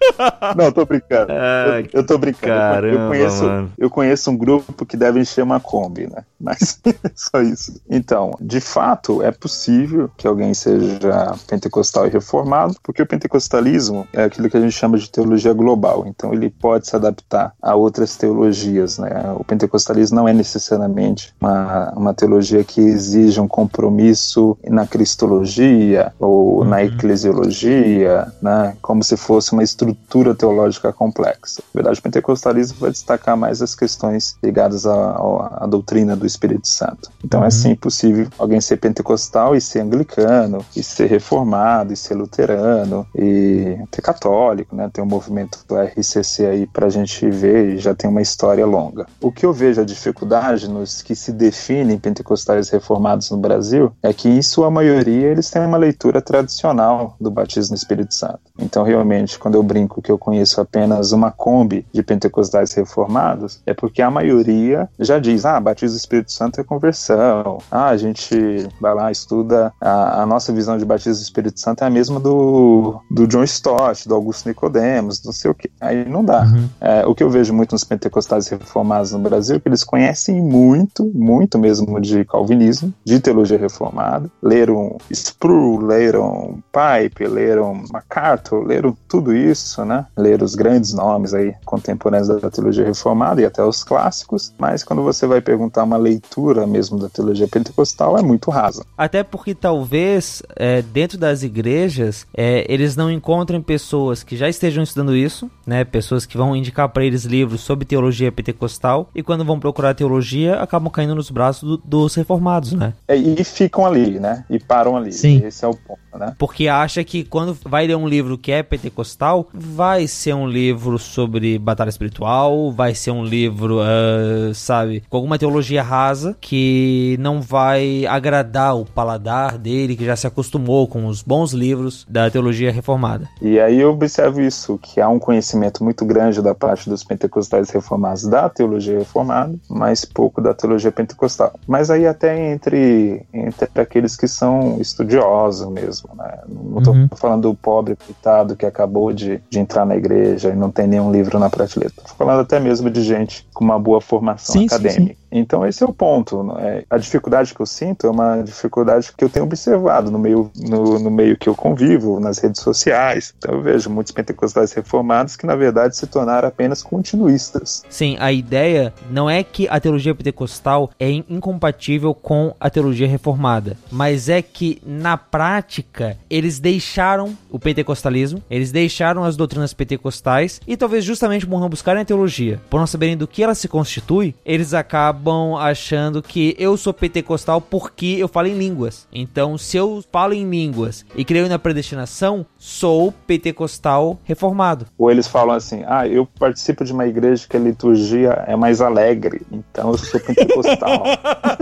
Não, tô brincando. Ai, eu, eu tô brincando. Caramba, eu, conheço, mano. eu conheço um grupo que deve encher uma Kombi, né? Mas só isso. Então, de fato, é possível que alguém seja pentecostal e reformado, porque o pentecostalismo é aquilo que a gente chama de teologia global. Então, ele pode se adaptar a outras teologias, né? O pentecostalismo não é necessariamente uma, uma teologia que exija um compromisso na cristologia ou na eclesiologia, né? Como se fosse uma estrutura teológica complexa. Na verdade, o pentecostalismo vai destacar mais as questões ligadas à, à- à doutrina do Espírito Santo. Então, é sim possível alguém ser pentecostal e ser anglicano, e ser reformado, e ser luterano, e ter católico, né? Tem um movimento do RCC aí pra gente ver, e já tem uma história longa. O que eu vejo a dificuldade nos que se definem pentecostais reformados no Brasil é que, em sua maioria, eles têm uma leitura tradicional do batismo no Espírito Santo. Então, realmente, quando eu brinco que eu conheço apenas uma Kombi de pentecostais reformados, é porque a maioria já diz: ah, batismo do Espírito Santo é conversão. Ah, a gente vai lá, estuda. A, a nossa visão de batismo do Espírito Santo é a mesma do, do John Stott, do Augusto Nicodemos, não sei o que. Aí não dá. É, o que eu vejo muito nos pentecostais reformados no Brasil é que eles conhecem muito, muito mesmo de calvinismo, de teologia reformada, leram Sproul, leram Pipe, leram MacArthur, leram tudo isso, né? Leram os grandes nomes aí contemporâneos da teologia reformada e até os clássicos, mas quando você vai perguntar uma leitura mesmo da teologia pentecostal é muito rasa. Até porque talvez é, dentro das igrejas é, eles não encontrem pessoas que já estejam estudando isso, né? Pessoas que vão indicar para eles livros sobre teologia pentecostal e quando vão procurar teologia acabam caindo nos braços do- dos reformados, né? É, E ficam ali, né? E param ali. Sim. Esse é o ponto. Né? Porque acha que quando vai ler um livro que é pentecostal, vai ser um livro sobre batalha espiritual, vai ser um livro, uh, sabe, com alguma teologia rasa que não vai agradar o paladar dele, que já se acostumou com os bons livros da teologia reformada. E aí eu observo isso, que há um conhecimento muito grande da parte dos pentecostais reformados da teologia reformada, mas pouco da teologia pentecostal. Mas aí até entre, entre aqueles que são estudiosos mesmo, né? Não estou uhum. falando do pobre coitado que acabou de, de entrar na igreja e não tem nenhum livro na prateleira. Estou falando até mesmo de gente com uma boa formação sim, acadêmica. Sim, sim. Então esse é o ponto. É, a dificuldade que eu sinto é uma dificuldade que eu tenho observado no meio, no, no, meio que eu convivo, nas redes sociais. Então eu vejo muitos pentecostais reformados que na verdade se tornaram apenas continuistas. Sim, a ideia não é que a teologia pentecostal é incompatível com a teologia reformada, mas é que na prática eles deixaram o pentecostalismo, eles deixaram as doutrinas pentecostais e talvez justamente por não buscarem a teologia, por não saberem do que ela se constitui, eles acabam acabam achando que eu sou pentecostal porque eu falo em línguas. Então, se eu falo em línguas e creio na predestinação, sou pentecostal reformado. Ou eles falam assim: ah, eu participo de uma igreja que a liturgia é mais alegre, então eu sou pentecostal.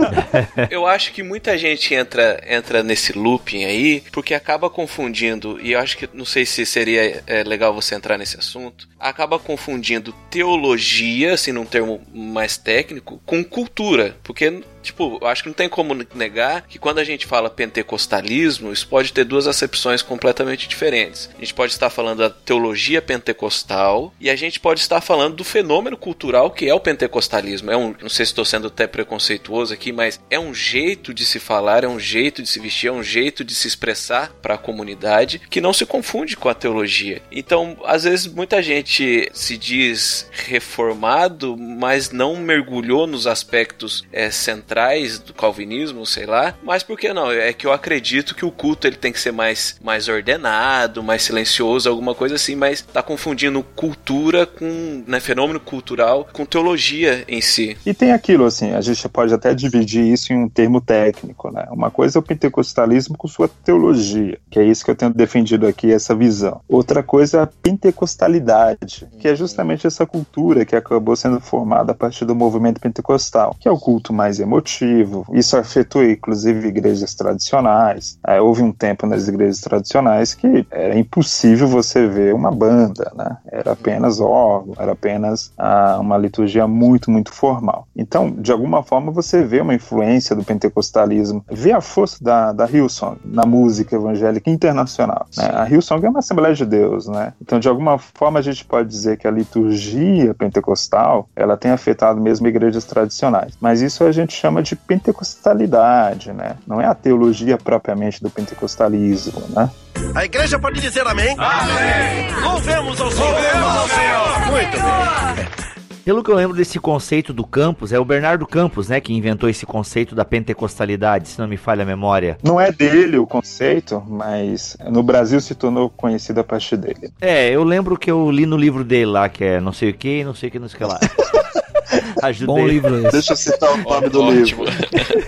eu acho que muita gente entra, entra nesse looping aí porque acaba confundindo, e eu acho que não sei se seria é, legal você entrar nesse assunto, acaba confundindo teologia, assim, num termo mais técnico, com cultura, porque Tipo, acho que não tem como negar que quando a gente fala pentecostalismo, isso pode ter duas acepções completamente diferentes. A gente pode estar falando da teologia pentecostal e a gente pode estar falando do fenômeno cultural que é o pentecostalismo. É um, não sei se estou sendo até preconceituoso aqui, mas é um jeito de se falar, é um jeito de se vestir, é um jeito de se expressar para a comunidade que não se confunde com a teologia. Então, às vezes muita gente se diz reformado, mas não mergulhou nos aspectos é, centrais centrais do calvinismo, sei lá. Mas por que não? É que eu acredito que o culto ele tem que ser mais, mais ordenado, mais silencioso, alguma coisa assim, mas tá confundindo cultura com, né, fenômeno cultural com teologia em si. E tem aquilo assim, a gente pode até dividir isso em um termo técnico, né? Uma coisa é o pentecostalismo com sua teologia, que é isso que eu tenho defendido aqui, essa visão. Outra coisa é a pentecostalidade, que é justamente essa cultura que acabou sendo formada a partir do movimento pentecostal, que é o culto mais emotivo motivo. Isso afetou, inclusive, igrejas tradicionais. É, houve um tempo nas igrejas tradicionais que era impossível você ver uma banda, né? Era apenas órgão, era apenas ah, uma liturgia muito, muito formal. Então, de alguma forma, você vê uma influência do pentecostalismo, vê a força da, da Hillsong na música evangélica internacional. Né? A Hillsong é uma Assembleia de Deus, né? Então, de alguma forma, a gente pode dizer que a liturgia pentecostal ela tem afetado mesmo igrejas tradicionais. Mas isso a gente chama de pentecostalidade, né? Não é a teologia propriamente do pentecostalismo, né? A igreja pode dizer amém? Amém! Louvemos ao Senhor! Louvemos ao Senhor! Muito bem. Pelo que eu lembro desse conceito do Campos, é o Bernardo Campos, né, que inventou esse conceito da pentecostalidade, se não me falha a memória. Não é dele o conceito, mas no Brasil se tornou conhecido a partir dele. É, eu lembro que eu li no livro dele lá, que é não sei o que, não sei o que, não sei o que lá. Ajudei. Bom livro esse. Deixa eu citar o nome do livro.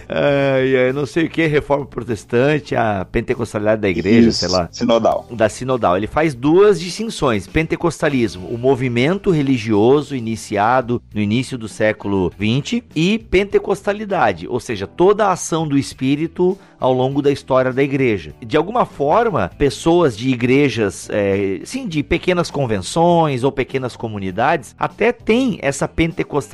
é, não sei o que, Reforma Protestante, a pentecostalidade da igreja, Isso, sei lá. Sinodal. Da Sinodal. Ele faz duas distinções. Pentecostalismo, o movimento religioso iniciado no início do século XX e pentecostalidade, ou seja, toda a ação do Espírito ao longo da história da igreja. De alguma forma, pessoas de igrejas, é, sim, de pequenas convenções ou pequenas comunidades, até têm essa pentecostalidade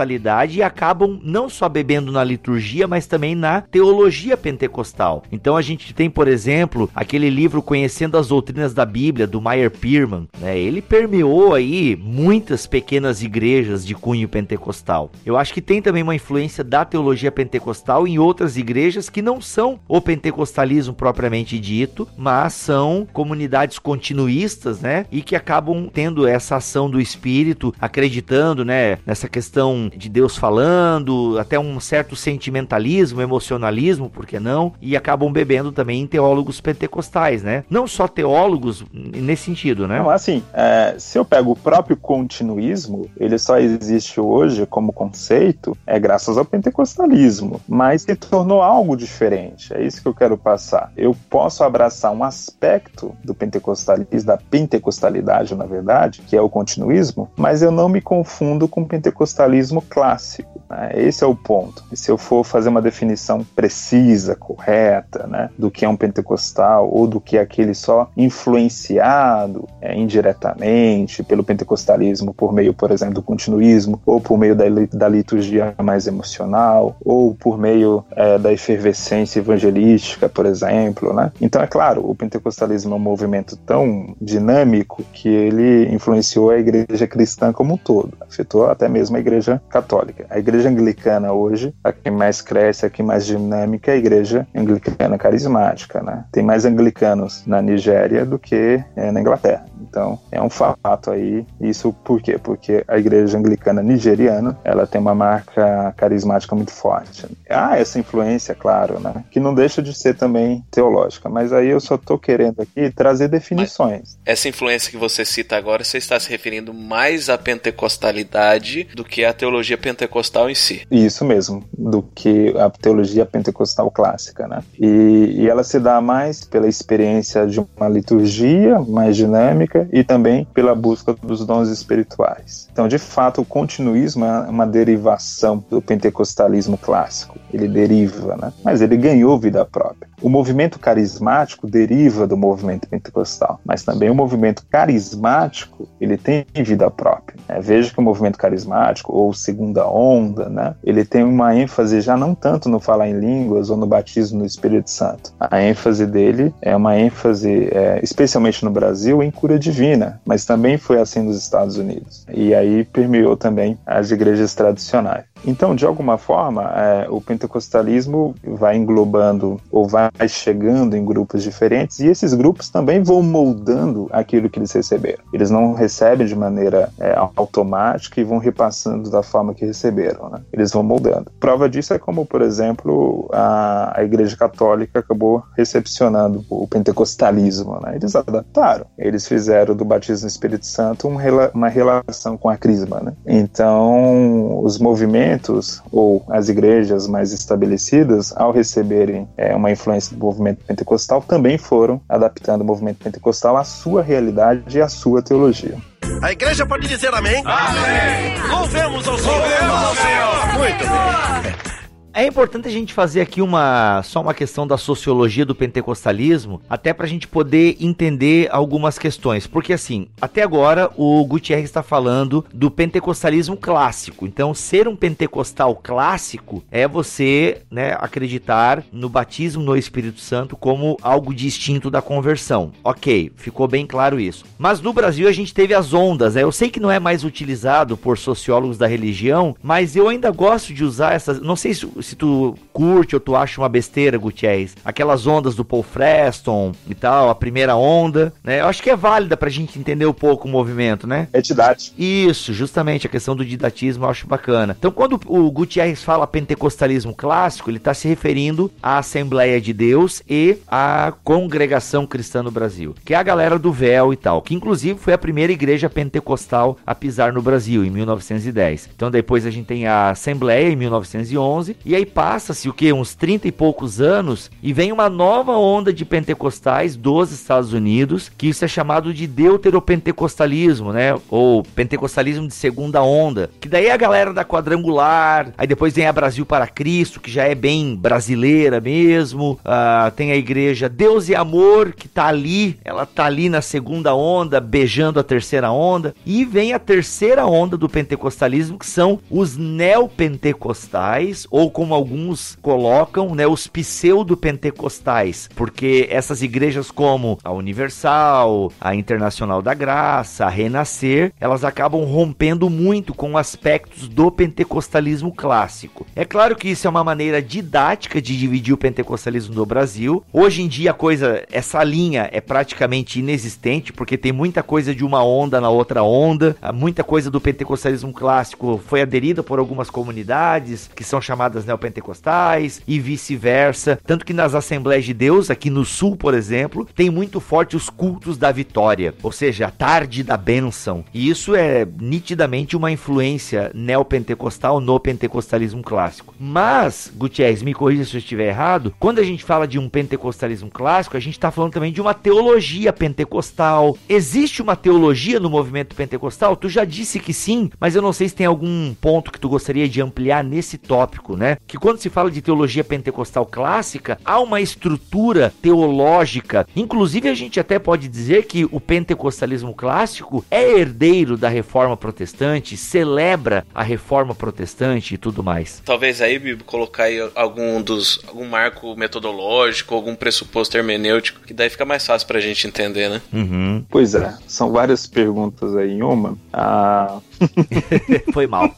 e acabam não só bebendo na liturgia, mas também na teologia pentecostal. Então a gente tem, por exemplo, aquele livro Conhecendo as Doutrinas da Bíblia, do Meyer Pierman, né? Ele permeou aí muitas pequenas igrejas de cunho pentecostal. Eu acho que tem também uma influência da teologia pentecostal em outras igrejas que não são o pentecostalismo propriamente dito, mas são comunidades continuistas, né? E que acabam tendo essa ação do espírito, acreditando, né, nessa questão de de Deus falando, até um certo sentimentalismo, emocionalismo, por que não? E acabam bebendo também em teólogos pentecostais, né? Não só teólogos nesse sentido, né? Não, assim, é, se eu pego o próprio continuismo, ele só existe hoje como conceito é graças ao pentecostalismo, mas se tornou algo diferente. É isso que eu quero passar. Eu posso abraçar um aspecto do pentecostalismo, da pentecostalidade, na verdade, que é o continuismo, mas eu não me confundo com o pentecostalismo clássico. Né? Esse é o ponto. E se eu for fazer uma definição precisa, correta, né, do que é um pentecostal ou do que é aquele só influenciado é, indiretamente pelo pentecostalismo por meio, por exemplo, do continuismo ou por meio da, da liturgia mais emocional ou por meio é, da efervescência evangelística, por exemplo, né? Então é claro, o pentecostalismo é um movimento tão dinâmico que ele influenciou a igreja cristã como um todo, afetou até mesmo a igreja católica. A igreja anglicana hoje, a que mais cresce, a que mais dinâmica é a igreja anglicana carismática, né? Tem mais anglicanos na Nigéria do que é, na Inglaterra. Então, é um fato aí. Isso por quê? Porque a igreja anglicana nigeriana, ela tem uma marca carismática muito forte. Há essa influência, claro, né? Que não deixa de ser também teológica, mas aí eu só tô querendo aqui trazer definições. Mas essa influência que você cita agora, você está se referindo mais à pentecostalidade do que à teologia pentecostal em si. Isso mesmo, do que a teologia pentecostal clássica, né? E, e ela se dá mais pela experiência de uma liturgia mais dinâmica e também pela busca dos dons espirituais. Então, de fato, o continuismo é uma derivação do pentecostalismo clássico. Ele deriva, né? Mas ele ganhou vida própria. O movimento carismático deriva do movimento pentecostal, mas também o movimento carismático ele tem vida própria. Né? Veja que o movimento carismático ou segunda onda, né? Ele tem uma ênfase já não tanto no falar em línguas ou no batismo no Espírito Santo. A ênfase dele é uma ênfase, é, especialmente no Brasil, em cura divina, mas também foi assim nos Estados Unidos. E aí permeou também as igrejas tradicionais. Então, de alguma forma, é, o pentecostalismo vai englobando ou vai chegando em grupos diferentes e esses grupos também vão moldando aquilo que eles receberam. Eles não recebem de maneira é, automática e vão repassando da forma que receberam. Né? Eles vão moldando. Prova disso é como, por exemplo, a, a Igreja Católica acabou recepcionando o pentecostalismo. Né? Eles adaptaram. Eles fizeram do batismo no Espírito Santo um, uma relação com a crisma. Né? Então, os movimentos ou as igrejas mais estabelecidas, ao receberem é, uma influência do movimento pentecostal, também foram adaptando o movimento pentecostal à sua realidade e à sua teologia. A igreja pode dizer amém? Amém! Louvemos ao Senhor! Louvemos ao Senhor! Muito bem. É importante a gente fazer aqui uma só uma questão da sociologia do pentecostalismo, até para a gente poder entender algumas questões, porque assim, até agora o Gutierrez está falando do pentecostalismo clássico. Então, ser um pentecostal clássico é você, né, acreditar no batismo no Espírito Santo como algo distinto da conversão. Ok, ficou bem claro isso. Mas no Brasil a gente teve as ondas. Né? Eu sei que não é mais utilizado por sociólogos da religião, mas eu ainda gosto de usar essas. Não sei se se tu curte ou tu acha uma besteira, Gutierrez. Aquelas ondas do Paul Freston e tal, a primeira onda, né? Eu acho que é válida pra gente entender um pouco o movimento, né? É didático. Isso, justamente, a questão do didatismo eu acho bacana. Então, quando o Gutierrez fala pentecostalismo clássico, ele está se referindo à Assembleia de Deus e à Congregação Cristã no Brasil, que é a galera do véu e tal, que inclusive foi a primeira igreja pentecostal a pisar no Brasil, em 1910. Então, depois a gente tem a Assembleia, em 1911, e aí passa-se o que? Uns 30 e poucos anos e vem uma nova onda de pentecostais dos Estados Unidos, que isso é chamado de deuteropentecostalismo, né? Ou pentecostalismo de segunda onda. Que daí é a galera da quadrangular, aí depois vem a Brasil para Cristo, que já é bem brasileira mesmo. Uh, tem a igreja Deus e Amor, que tá ali, ela tá ali na segunda onda, beijando a terceira onda. E vem a terceira onda do pentecostalismo, que são os neopentecostais, ou como alguns colocam, né, os pseudo-pentecostais, porque essas igrejas como a Universal, a Internacional da Graça, a Renascer, elas acabam rompendo muito com aspectos do pentecostalismo clássico. É claro que isso é uma maneira didática de dividir o pentecostalismo no Brasil. Hoje em dia a coisa, essa linha é praticamente inexistente, porque tem muita coisa de uma onda na outra onda, muita coisa do pentecostalismo clássico foi aderida por algumas comunidades que são chamadas neopentecostais e vice-versa. Tanto que nas Assembleias de Deus, aqui no Sul, por exemplo, tem muito forte os cultos da vitória, ou seja, a tarde da bênção. E isso é nitidamente uma influência neopentecostal no pentecostalismo clássico. Mas, Gutierrez, me corrija se eu estiver errado, quando a gente fala de um pentecostalismo clássico, a gente está falando também de uma teologia pentecostal. Existe uma teologia no movimento pentecostal? Tu já disse que sim, mas eu não sei se tem algum ponto que tu gostaria de ampliar nesse tópico, né? Que quando se fala de teologia pentecostal clássica, há uma estrutura teológica. Inclusive, a gente até pode dizer que o pentecostalismo clássico é herdeiro da reforma protestante, celebra a reforma protestante e tudo mais. Talvez aí, Bibo, colocar aí algum dos algum marco metodológico, algum pressuposto hermenêutico, que daí fica mais fácil pra gente entender, né? Uhum. Pois é, são várias perguntas aí em uma. Ah, Foi mal.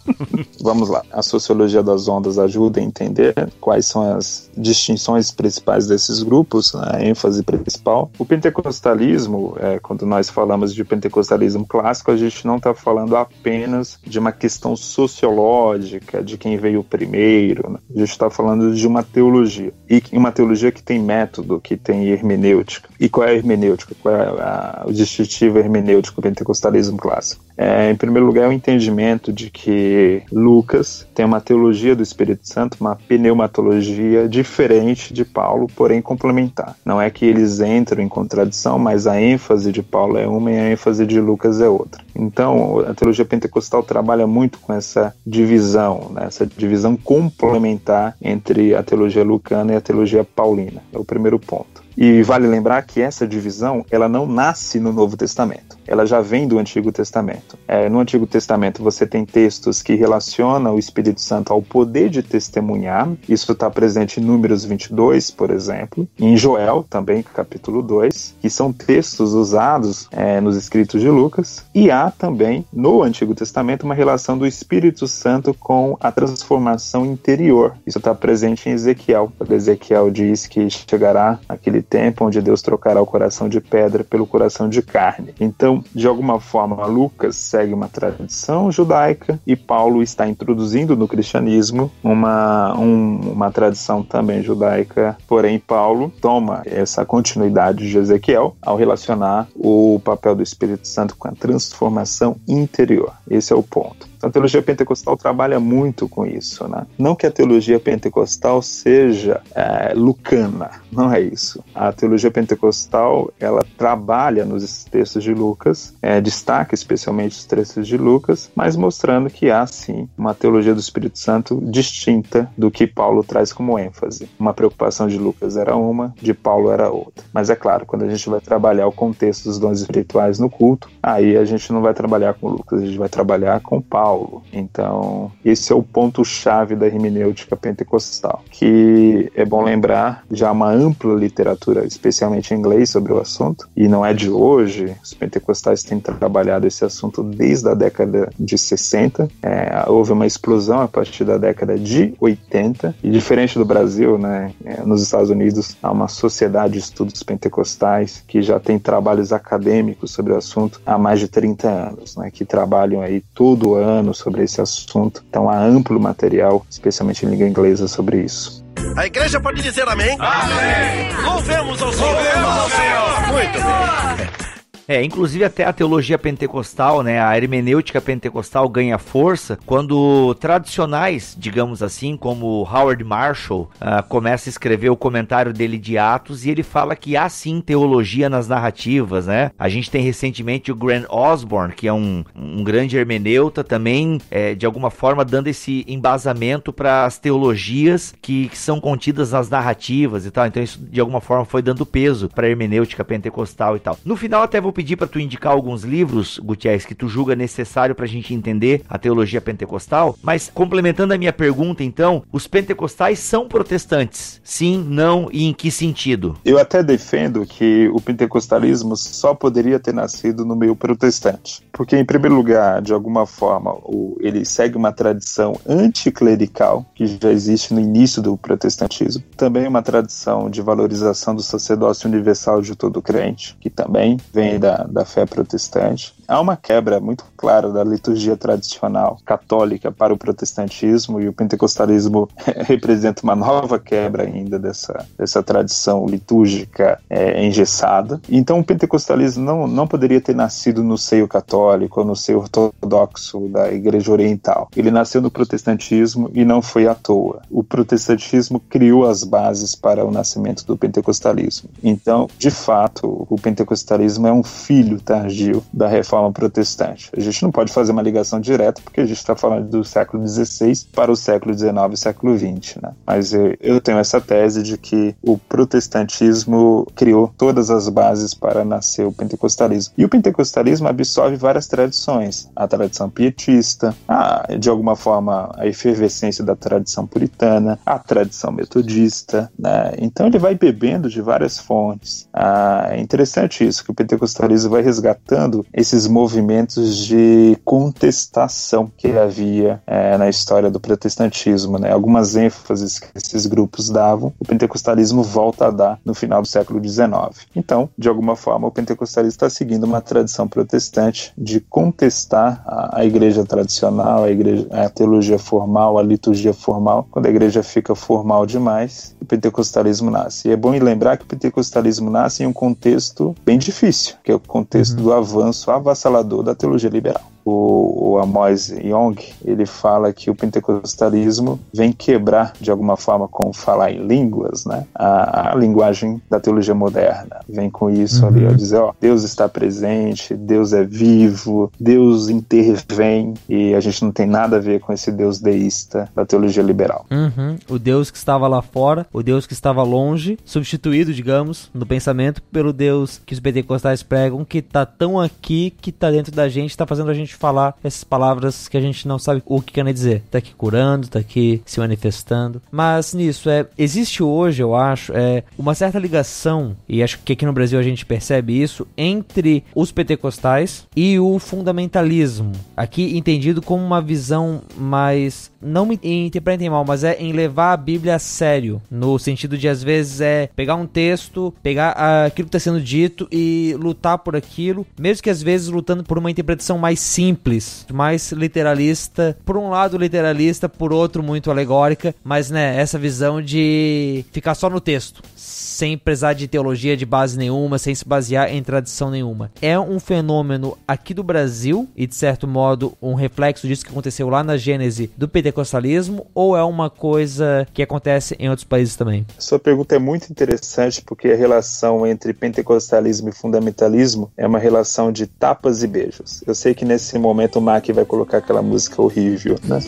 Vamos lá. A sociologia das ondas ajuda a entender quais são as distinções principais desses grupos, a ênfase principal. O pentecostalismo, é, quando nós falamos de pentecostalismo clássico, a gente não está falando apenas de uma questão sociológica, de quem veio primeiro. Né? A gente está falando de uma teologia. E uma teologia que tem método, que tem hermenêutica. E qual é a hermenêutica? Qual é a, o distintivo hermenêutico do pentecostalismo clássico? É, em primeiro lugar, o entendimento de que Lucas tem uma teologia do Espírito Santo, uma pneumatologia diferente de Paulo, porém complementar. Não é que eles entram em contradição, mas a ênfase de Paulo é uma e a ênfase de Lucas é outra. Então, a teologia pentecostal trabalha muito com essa divisão, né, essa divisão complementar entre a teologia lucana e a teologia paulina. É o primeiro ponto. E vale lembrar que essa divisão ela não nasce no Novo Testamento, ela já vem do Antigo Testamento. É, no Antigo Testamento você tem textos que relacionam o Espírito Santo ao poder de testemunhar, isso está presente em Números 22, por exemplo, em Joel também, capítulo 2, que são textos usados é, nos escritos de Lucas, e há também no Antigo Testamento uma relação do Espírito Santo com a transformação interior. Isso está presente em Ezequiel. Ezequiel diz que chegará aquele tempo onde Deus trocará o coração de pedra pelo coração de carne. Então, de alguma forma, Lucas segue uma tradição judaica e Paulo está introduzindo no cristianismo uma, um, uma tradição também judaica, porém Paulo toma essa continuidade de Ezequiel ao relacionar o papel do Espírito Santo com a transformação interior. Esse é o ponto. A teologia pentecostal trabalha muito com isso, né? Não que a teologia pentecostal seja é, lucana, não é isso. A teologia pentecostal ela trabalha nos textos de Lucas, é, destaca especialmente os textos de Lucas, mas mostrando que há sim uma teologia do Espírito Santo distinta do que Paulo traz como ênfase. Uma preocupação de Lucas era uma, de Paulo era outra. Mas é claro, quando a gente vai trabalhar o contexto dos dons espirituais no culto, aí a gente não vai trabalhar com Lucas, a gente vai trabalhar com Paulo Paulo. Então, esse é o ponto-chave da hermenêutica pentecostal, que é bom lembrar, já há uma ampla literatura, especialmente em inglês, sobre o assunto, e não é de hoje, os pentecostais têm trabalhado esse assunto desde a década de 60, é, houve uma explosão a partir da década de 80, e diferente do Brasil, né, é, nos Estados Unidos, há uma sociedade de estudos pentecostais que já tem trabalhos acadêmicos sobre o assunto há mais de 30 anos, né, que trabalham aí todo ano ano sobre esse assunto. Então há amplo material, especialmente em língua inglesa, sobre isso. A igreja pode dizer amém? Amém! Louvemos ao Senhor! Louvemos ao Senhor! Muito bem. É, inclusive até a teologia pentecostal, né, a hermenêutica pentecostal ganha força quando tradicionais, digamos assim, como Howard Marshall, uh, começa a escrever o comentário dele de Atos e ele fala que há sim teologia nas narrativas, né? A gente tem recentemente o Grant Osborne, que é um, um grande hermeneuta, também é, de alguma forma dando esse embasamento para as teologias que, que, são contidas nas narrativas e tal. Então isso de alguma forma foi dando peso para a hermenêutica pentecostal e tal. No final até vou pedir para tu indicar alguns livros, Gutierrez, que tu julga necessário para a gente entender a teologia pentecostal. Mas complementando a minha pergunta, então, os pentecostais são protestantes? Sim, não e em que sentido? Eu até defendo que o pentecostalismo só poderia ter nascido no meio protestante, porque em primeiro lugar, de alguma forma, ele segue uma tradição anticlerical que já existe no início do protestantismo. Também uma tradição de valorização do sacerdócio universal de todo crente, que também vem da, da fé protestante. Há uma quebra muito clara da liturgia tradicional católica para o protestantismo e o pentecostalismo representa uma nova quebra ainda dessa, dessa tradição litúrgica é, engessada. Então o pentecostalismo não, não poderia ter nascido no seio católico ou no seio ortodoxo da Igreja Oriental. Ele nasceu no protestantismo e não foi à toa. O protestantismo criou as bases para o nascimento do pentecostalismo. Então, de fato, o pentecostalismo é um filho tardio da reforma protestante. A gente não pode fazer uma ligação direta porque a gente está falando do século XVI para o século XIX e século XX, né? Mas eu, eu tenho essa tese de que o protestantismo criou todas as bases para nascer o pentecostalismo. E o pentecostalismo absorve várias tradições. A tradição pietista, a, de alguma forma a efervescência da tradição puritana, a tradição metodista, né? Então ele vai bebendo de várias fontes. Ah, é interessante isso, que o pentecostalismo vai resgatando esses movimentos de contestação que havia é, na história do protestantismo, né? Algumas ênfases que esses grupos davam, o pentecostalismo volta a dar no final do século XIX. Então, de alguma forma, o pentecostalismo está seguindo uma tradição protestante de contestar a, a igreja tradicional, a, igreja, a teologia formal, a liturgia formal. Quando a igreja fica formal demais, o pentecostalismo nasce. E é bom lembrar que o pentecostalismo nasce em um contexto bem difícil, que é o contexto uhum. do avanço avassalador da teologia liberal o, o Amos Young, ele fala que o pentecostalismo vem quebrar, de alguma forma, com falar em línguas, né? A, a linguagem da teologia moderna. Vem com isso uhum. ali, a dizer, ó, Deus está presente, Deus é vivo, Deus intervém, e a gente não tem nada a ver com esse Deus deísta da teologia liberal. Uhum. O Deus que estava lá fora, o Deus que estava longe, substituído, digamos, no pensamento, pelo Deus que os pentecostais pregam, que está tão aqui, que está dentro da gente, está fazendo a gente falar essas palavras que a gente não sabe o que quer dizer. Tá aqui curando, tá aqui se manifestando. Mas nisso, é, existe hoje, eu acho, é, uma certa ligação, e acho que aqui no Brasil a gente percebe isso, entre os pentecostais e o fundamentalismo. Aqui entendido como uma visão mais. Não me interpretem mal, mas é em levar a Bíblia a sério. No sentido de, às vezes, é pegar um texto, pegar aquilo que está sendo dito e lutar por aquilo, mesmo que às vezes lutando por uma interpretação mais simples mais literalista, por um lado literalista, por outro muito alegórica, mas né, essa visão de ficar só no texto, sem precisar de teologia de base nenhuma, sem se basear em tradição nenhuma. É um fenômeno aqui do Brasil e de certo modo um reflexo disso que aconteceu lá na gênese do pentecostalismo ou é uma coisa que acontece em outros países também? Sua pergunta é muito interessante porque a relação entre pentecostalismo e fundamentalismo é uma relação de tapas e beijos. Eu sei que nesse momento o Mac vai colocar aquela música horrível, né?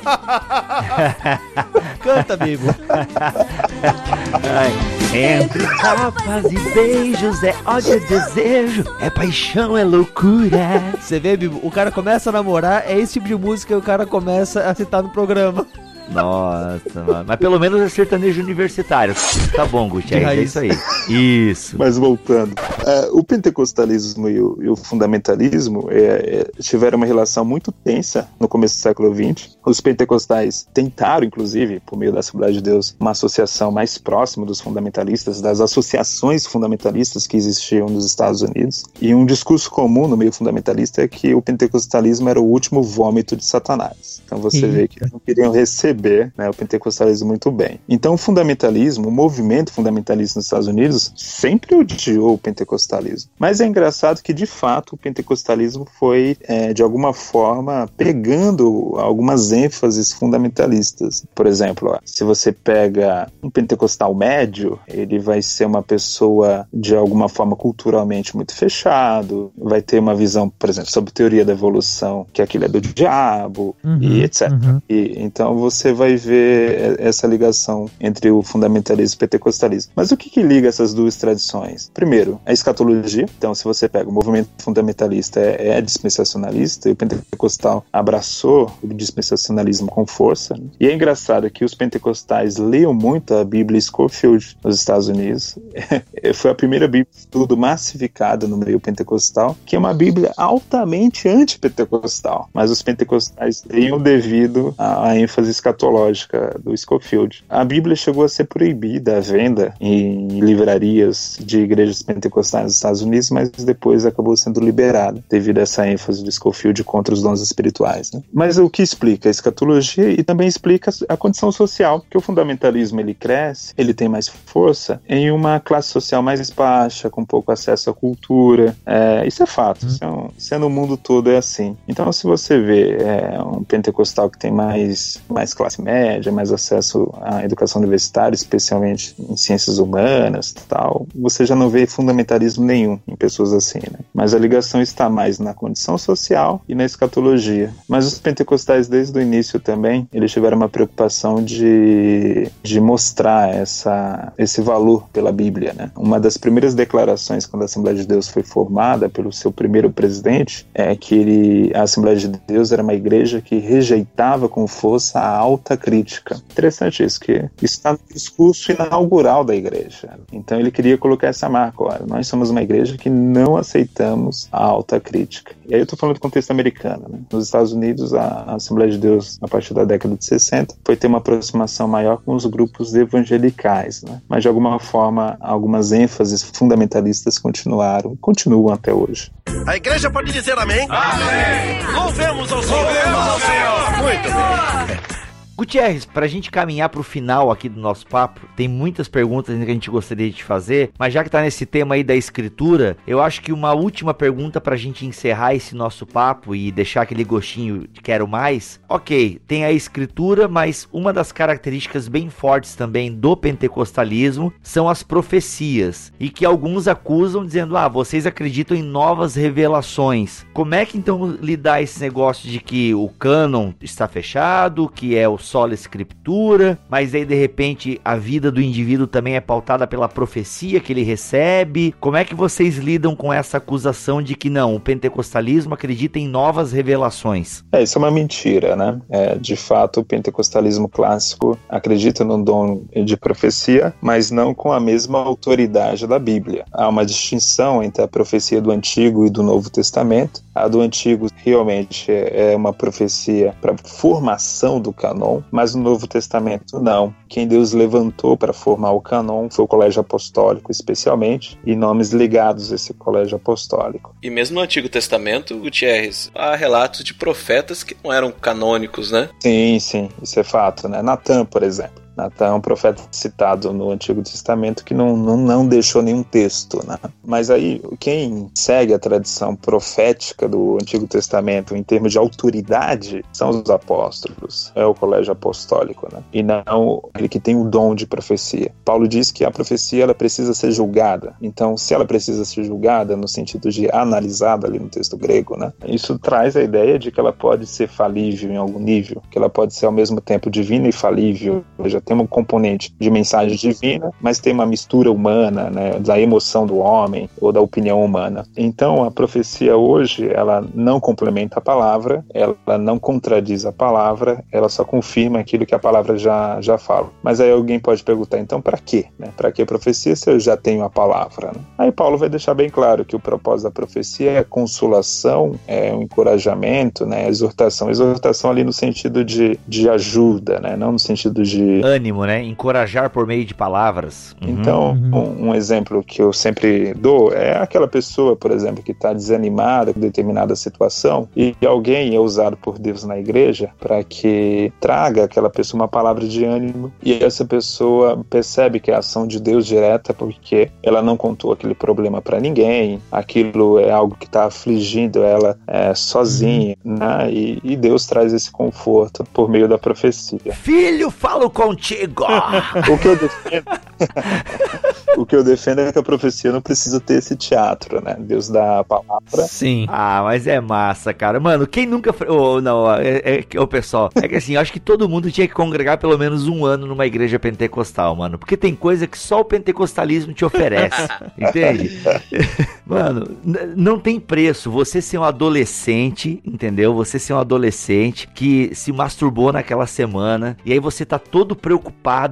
Canta, Bibo. Entre tapas e beijos é ódio, é desejo, é paixão, é loucura. Você vê, Bibo, o cara começa a namorar, é esse tipo de música que o cara começa a citar no programa. Nossa, mano. Mas pelo menos é sertanejo universitário. Tá bom, Gutierrez, é isso aí. Isso. Mas voltando, uh, o pentecostalismo e o, e o fundamentalismo é, é, tiveram uma relação muito tensa no começo do século XX. Os pentecostais tentaram, inclusive, por meio da Assembleia de Deus, uma associação mais próxima dos fundamentalistas, das associações fundamentalistas que existiam nos Estados Unidos. E um discurso comum no meio fundamentalista é que o pentecostalismo era o último vômito de Satanás. Então você vê que eles não queriam receber né, o pentecostalismo muito bem. Então, o fundamentalismo, o movimento fundamentalista nos Estados Unidos, sempre odiou o pentecostalismo. Mas é engraçado que, de fato, o pentecostalismo foi, é, de alguma forma, pegando algumas ênfases fundamentalistas. Por exemplo, ó, se você pega um pentecostal médio, ele vai ser uma pessoa, de alguma forma, culturalmente muito fechado, vai ter uma visão, por exemplo, sobre teoria da evolução, que aquilo é do diabo, uhum, e etc. Uhum. E, então, você vai ver essa ligação entre o fundamentalismo e o pentecostalismo. Mas o que, que liga essas duas tradições? Primeiro, a escatologia. Então, se você pega o movimento fundamentalista é, é dispensacionalista e o pentecostal abraçou o dispensacionalismo com força. Né? E é engraçado que os pentecostais leiam muito a Bíblia Scofield nos Estados Unidos. Foi a primeira Bíblia de estudo massificada no meio pentecostal, que é uma Bíblia altamente antipentecostal. Mas os pentecostais leiam devido à ênfase escatológica do Scofield. A Bíblia chegou a ser proibida a venda em livrarias de igrejas pentecostais nos Estados Unidos, mas depois acabou sendo liberada devido a essa ênfase do Scofield contra os dons espirituais. Né? Mas o que explica a escatologia e também explica a condição social, que o fundamentalismo ele cresce, ele tem mais força em uma classe social mais baixa, com pouco acesso à cultura. É, isso é fato, isso, é isso é no mundo todo é assim. Então, se você vê é, um pentecostal que tem mais, mais classe média, mais acesso à educação universitária, especialmente em ciências humanas tal, você já não vê fundamentalismo nenhum em pessoas assim, né? Mas a ligação está mais na condição social e na escatologia. Mas os pentecostais, desde o início também, eles tiveram uma preocupação de, de mostrar essa, esse valor pela Bíblia, né? Uma das primeiras declarações quando a Assembleia de Deus foi formada pelo seu primeiro presidente é que ele, a Assembleia de Deus era uma igreja que rejeitava com força a alta crítica. Interessante isso, que está no discurso inaugural da igreja. Então ele queria colocar essa marca, olha, nós somos uma igreja que não aceitamos a alta crítica. E aí eu estou falando do contexto americano. Né? Nos Estados Unidos, a Assembleia de Deus, a partir da década de 60, foi ter uma aproximação maior com os grupos evangelicais. Né? Mas de alguma forma, algumas ênfases fundamentalistas continuaram, continuam até hoje. A igreja pode dizer amém? Amém! Louvemos ao Senhor! Louvemos ao Senhor! Muito bem. Gutierrez, para a gente caminhar para o final aqui do nosso papo, tem muitas perguntas que a gente gostaria de fazer, mas já que está nesse tema aí da escritura, eu acho que uma última pergunta para a gente encerrar esse nosso papo e deixar aquele gostinho de quero mais. Ok, tem a escritura, mas uma das características bem fortes também do pentecostalismo são as profecias e que alguns acusam dizendo: ah, vocês acreditam em novas revelações. Como é que então lidar esse negócio de que o cânon está fechado, que é o sola escritura, mas aí de repente a vida do indivíduo também é pautada pela profecia que ele recebe. Como é que vocês lidam com essa acusação de que não, o pentecostalismo acredita em novas revelações? É, isso é uma mentira, né? É, de fato, o pentecostalismo clássico acredita no dom de profecia, mas não com a mesma autoridade da Bíblia. Há uma distinção entre a profecia do Antigo e do Novo Testamento. A do Antigo realmente é uma profecia para formação do canon, mas no Novo Testamento não. Quem Deus levantou para formar o canon foi o Colégio Apostólico, especialmente, e nomes ligados a esse Colégio Apostólico. E mesmo no Antigo Testamento, Gutierrez, há relatos de profetas que não eram canônicos, né? Sim, sim, isso é fato, né? Natan, por exemplo. Natan é um profeta citado no Antigo Testamento que não, não, não deixou nenhum texto. Né? Mas aí, quem segue a tradição profética do Antigo Testamento em termos de autoridade são os apóstolos, é o colégio apostólico, né? e não ele que tem o dom de profecia. Paulo diz que a profecia ela precisa ser julgada. Então, se ela precisa ser julgada no sentido de analisada ali no texto grego, né? isso traz a ideia de que ela pode ser falível em algum nível, que ela pode ser ao mesmo tempo divina e falível, já tem um componente de mensagem divina, mas tem uma mistura humana, né, da emoção do homem ou da opinião humana. Então, a profecia hoje, ela não complementa a palavra, ela não contradiz a palavra, ela só confirma aquilo que a palavra já, já fala. Mas aí alguém pode perguntar, então, para quê? Né? Para que profecia se eu já tenho a palavra? Né? Aí Paulo vai deixar bem claro que o propósito da profecia é consolação, é um encorajamento, né, exortação. Exortação ali no sentido de, de ajuda, né, não no sentido de ânimo, né? Encorajar por meio de palavras. Uhum. Então, um, um, exemplo que eu sempre dou é aquela pessoa, por exemplo, que está desanimada com determinada situação e alguém é usado por Deus na igreja para que traga aquela pessoa uma palavra de ânimo e essa pessoa percebe que é a ação de Deus direta porque ela não contou aquele problema para ninguém, aquilo é algo que está afligindo ela é, sozinha, uhum. né? E, e Deus traz esse conforto por meio da profecia. Filho, falo contigo contigo! O que eu defendo. o que eu defendo é que a profecia não precisa ter esse teatro, né? Deus dá a palavra. Sim. Ah, mas é massa, cara. Mano, quem nunca. Oh, não, é, é, ô pessoal, é que assim, eu acho que todo mundo tinha que congregar pelo menos um ano numa igreja pentecostal, mano. Porque tem coisa que só o pentecostalismo te oferece. entende? Mano, não tem preço você ser um adolescente, entendeu? Você ser um adolescente que se masturbou naquela semana e aí você tá todo preocupado,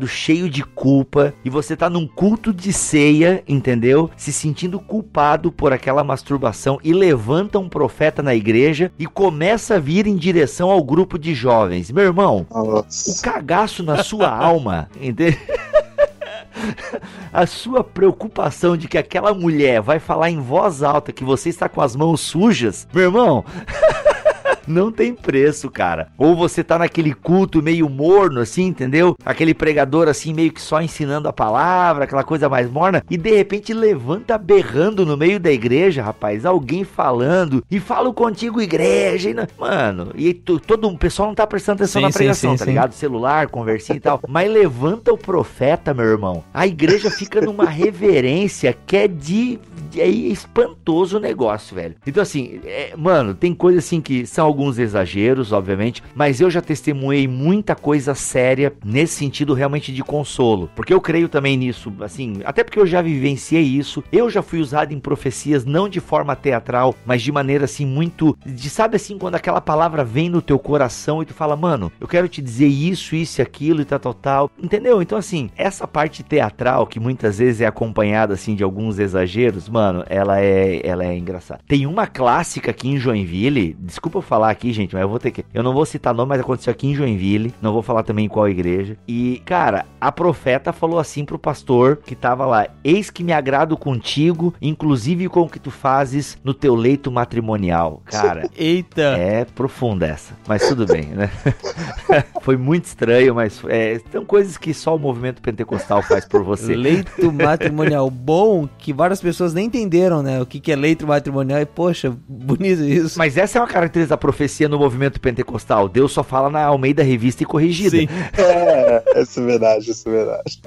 cheio de culpa e você tá num culto de ceia, entendeu? Se sentindo culpado por aquela masturbação e levanta um profeta na igreja e começa a vir em direção ao grupo de jovens. Meu irmão, o Nossa. cagaço na sua alma, entendeu? A sua preocupação de que aquela mulher vai falar em voz alta que você está com as mãos sujas, meu irmão. Não tem preço, cara. Ou você tá naquele culto meio morno, assim, entendeu? Aquele pregador, assim, meio que só ensinando a palavra, aquela coisa mais morna, e de repente levanta berrando no meio da igreja, rapaz, alguém falando, e falo contigo, igreja, e não- mano, e tu- todo o pessoal não tá prestando atenção Sim, na pregação, sim, tá sim. ligado? Celular, conversinha e tal, mas levanta o profeta, meu irmão. A igreja fica numa reverência que é de. de- É espantoso o negócio, velho. Então, assim, é, mano, tem coisas assim que são alguns exageros, obviamente, mas eu já testemunhei muita coisa séria nesse sentido realmente de consolo. Porque eu creio também nisso, assim, até porque eu já vivenciei isso. Eu já fui usado em profecias, não de forma teatral, mas de maneira assim, muito. De sabe assim, quando aquela palavra vem no teu coração e tu fala, mano, eu quero te dizer isso, isso e aquilo e tal, tal, tal. Entendeu? Então, assim, essa parte teatral, que muitas vezes é acompanhada assim de alguns exageros, mano, ela é, ela é engraçada. Tem uma clássica aqui em Joinville, desculpa eu falar aqui, gente, mas eu vou ter que. Eu não vou citar nome, mas aconteceu aqui em Joinville. Não vou falar também em qual igreja. E, cara, a profeta falou assim pro pastor que tava lá: Eis que me agrado contigo, inclusive com o que tu fazes no teu leito matrimonial. Cara. Eita. É profunda essa, mas tudo bem, né? Foi muito estranho, mas é, são coisas que só o movimento pentecostal faz por você. Leito matrimonial bom que várias pessoas nem entenderam, né? O que, que é leito matrimonial e, poxa, bonito isso. Mas essa é uma característica da profecia no movimento pentecostal. Deus só fala na Almeida Revista e Corrigida. Sim. É, isso é verdade, isso é verdade.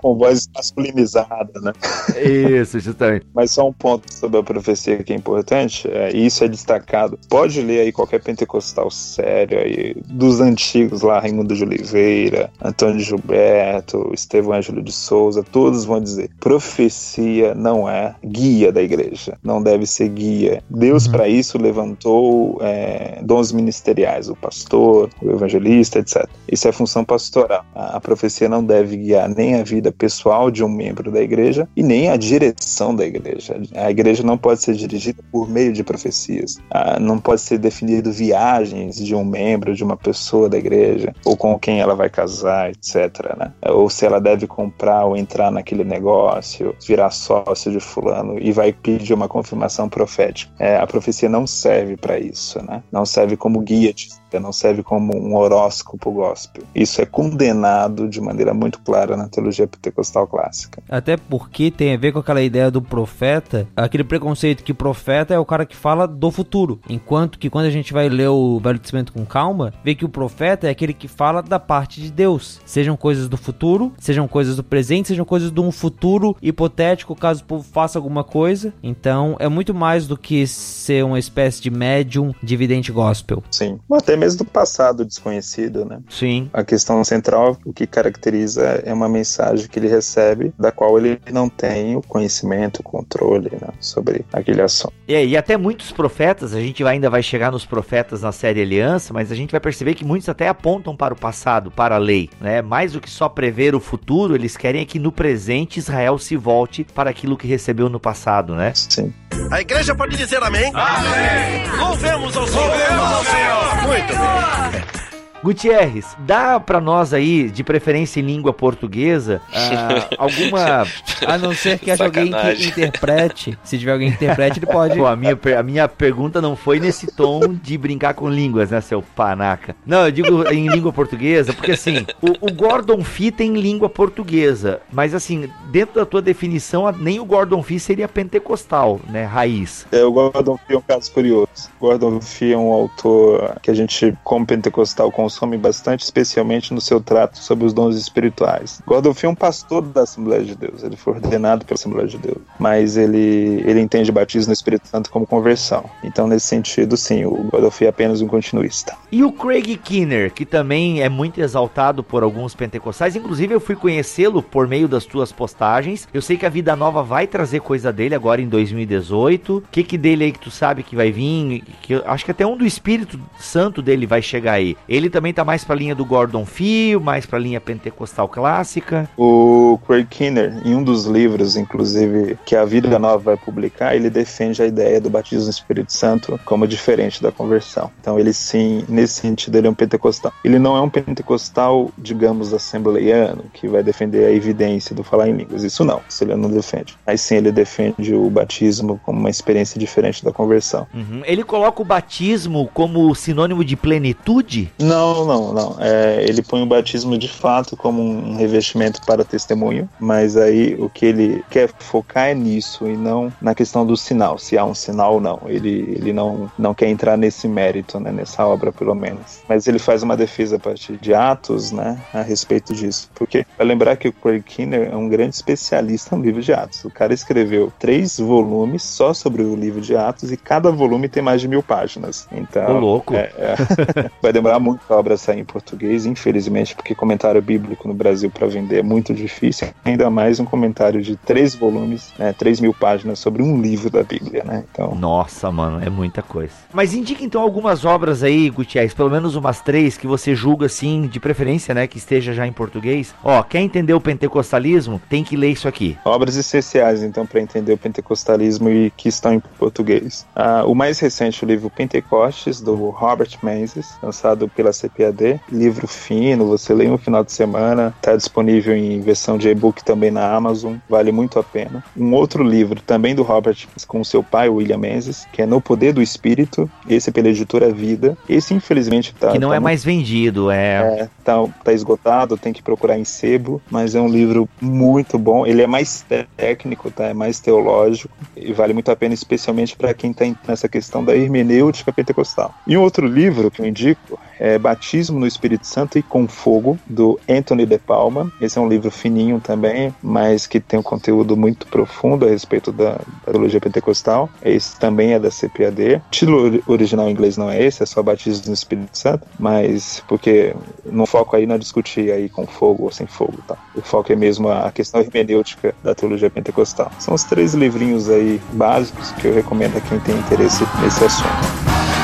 Com voz masculinizada, né? Isso, justamente. Mas só um ponto sobre a profecia que é importante, é, e isso é destacado. Pode ler aí qualquer pentecostal sério aí, dos antigos lá, Raimundo de Oliveira, Antônio Gilberto, Estevão Ângelo de Souza, todos vão dizer: profecia não é guia da igreja, não deve ser guia. Deus, Uhum. para isso, levantou é, dons ministeriais, o pastor, o evangelista, etc. Isso é função pastoral. A, a profecia não deve guiar nem a vida pessoal de um membro da igreja e nem a direção da igreja. A igreja não pode ser dirigida por meio de profecias. Ah, não pode ser definido viagens de um membro, de uma pessoa da igreja, ou com quem ela vai casar, etc. Né? Ou se ela deve comprar ou entrar naquele negócio, virar sócio de fulano e vai pedir uma confirmação profética. É, a profecia não serve para isso, né? Não serve como guia de vida, não serve como um horóscopo gospel. Isso é condenado de maneira muito clara na teologia pentecostal clássica. Até porque tem a ver com aquela ideia do profeta, aquele preconceito que profeta é o cara que fala do futuro. Enquanto que quando a gente vai ler o Velho Testamento com calma, vê que o profeta é aquele que fala da parte de Deus. Sejam coisas do futuro, sejam coisas do presente, sejam coisas de um futuro hipotético, caso o povo faça alguma coisa. Então é muito mais do que ser uma espécie de médium de vidente gospel. Sim. Até mesmo do passado desconhecido, né? Sim. A questão central, o que caracteriza é uma mensagem que ele recebe, da qual ele não tem o conhecimento, o controle né, sobre aquele assunto. E, e até muitos profetas, a gente ainda vai chegar nos profetas na série Aliança, mas a gente vai perceber que muitos até apontam para o passado, para a lei, né? Mais do que só prever o futuro, eles querem é que no presente Israel se volte para aquilo que recebeu no passado, né? Sim. A igreja pode dizer amém? Amém! Louvemos ao Senhor! Louvemos ao Senhor! Muito bem. Gutierrez, dá pra nós aí, de preferência em língua portuguesa, ah, alguma. A não ser que haja alguém que interprete. Se tiver alguém que interprete, ele pode. Pô, a minha, a minha pergunta não foi nesse tom de brincar com línguas, né, seu panaca? Não, eu digo em língua portuguesa, porque assim, o, o Gordon Fee tem língua portuguesa, mas assim, dentro da tua definição, nem o Gordon Fee seria pentecostal, né, raiz. É, o Gordon Fee é um caso curioso. O Gordon Fee é um autor que a gente, como pentecostal, considera consome bastante, especialmente no seu trato sobre os dons espirituais. Gordon Fee é um pastor da Assembleia de Deus, ele foi ordenado pela Assembleia de Deus, mas ele, ele entende batismo no Espírito Santo como conversão. Então, nesse sentido, sim, o Gordon Fee é apenas um continuista. E o Craig Kinner, que também é muito exaltado por alguns pentecostais, inclusive eu fui conhecê-lo por meio das tuas postagens. Eu sei que a Vida Nova vai trazer coisa dele agora em 2018. O que que dele aí que tu sabe que vai vir? Que acho que até um do Espírito Santo dele vai chegar aí. Ele também tá mais pra linha do Gordon Fee, mais pra linha pentecostal clássica. O Craig Kinner, em um dos livros, inclusive, que a Vida Nova vai publicar, ele defende a ideia do batismo no Espírito Santo como diferente da conversão. Então, ele sim, nesse sentido, ele é um pentecostal. Ele não é um pentecostal, digamos, assembleiano, que vai defender a evidência do falar em línguas. Isso não, isso ele não defende. Mas sim, ele defende o batismo como uma experiência diferente da conversão. Uhum. Ele coloca o batismo como sinônimo de plenitude? Não, não, não. É, ele põe o batismo de fato como um revestimento para testemunho, mas aí o que ele quer focar é nisso e não na questão do sinal, se há um sinal ou não. Ele, ele não, não quer entrar nesse mérito, né, nessa obra pelo menos. Mas ele faz uma defesa a partir de Atos, né, a respeito disso. Porque, para lembrar que o Craig Kinner é um grande especialista no livro de Atos. O cara escreveu três volumes só sobre o livro de Atos e cada volume tem mais de mil páginas. Então, Ô, louco. é, é. vai demorar muito a obra sair em português, infelizmente, porque comentário bíblico no Brasil para vender é muito difícil. Ainda mais um comentário de três volumes, né, três mil páginas sobre um livro da Bíblia, né? Então, Nossa, mano, é muita coisa. Mas indica então algumas obras aí, Gutierrez, pelo menos umas três que você julga assim, de preferência, né, que esteja já em português. Ó, quer entender o pentecostalismo? Tem que ler isso aqui. obras essenciais, então, para entender o pentecostalismo e que estão em português. Ah, o mais recente, o livro Pentecostes, do Robert Menzies, lançado pela CPAD. Livro fino, você lê no final de semana, está disponível em versão de e-book também na Amazon, vale muito a pena. Um outro livro, também do Robert, com seu pai, William Menzies, que é No Poder do Espírito, esse é pela editora Vida. Esse, infelizmente, tá. Que não tá é muito- mais vendido, é. é, tá, tá esgotado, tem que procurar em sebo, mas é um livro muito bom. Ele é mais técnico, tá? É mais teológico e vale muito a pena, especialmente para quem tá nessa questão da hermenêutica pentecostal. E um outro livro que eu indico é Batismo no Espírito Santo e com Fogo, do Anthony de Palma. Esse é um livro fininho também, mas que tem um conteúdo muito profundo a respeito da, da teologia pentecostal. Esse também é da CPAD. O título ori- original em inglês não é esse, é só Batismo no Espírito Santo, mas porque no foco aí não é discutir aí com fogo ou sem fogo, tá? O foco é mesmo a questão hermenêutica da teologia pentecostal. São os três livrinhos aí básicos que eu recomendo a quem tem interesse nesse assunto.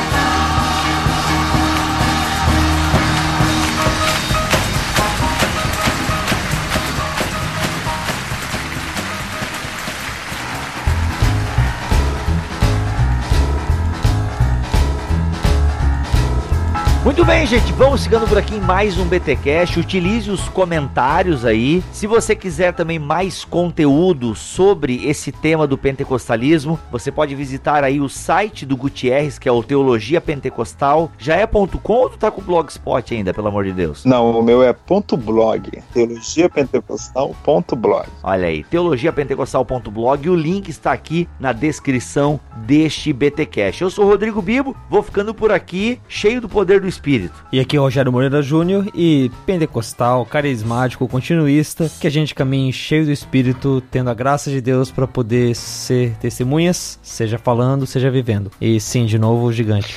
Muito bem, gente, vamos ficando por aqui em mais um BTcast. Utilize os comentários aí. Se você quiser também mais conteúdo sobre esse tema do pentecostalismo, você pode visitar aí o site do Gutierrez, que é o Teologia Pentecostal. Já é ponto .com ou tu tá com o blogspot ainda, pelo amor de Deus? Não, o meu é ponto .blog, teologiapentecostal.blog. Olha aí, teologiapentecostal.blog. O link está aqui na descrição deste BTcast. Eu sou o Rodrigo Bibo, vou ficando por aqui, cheio do poder do Espírito. E aqui é o Rogério Moreira Júnior e pentecostal, carismático, continuista, que a gente caminhe cheio do Espírito, tendo a graça de Deus para poder ser testemunhas, seja falando, seja vivendo. E sim, de novo, o gigante.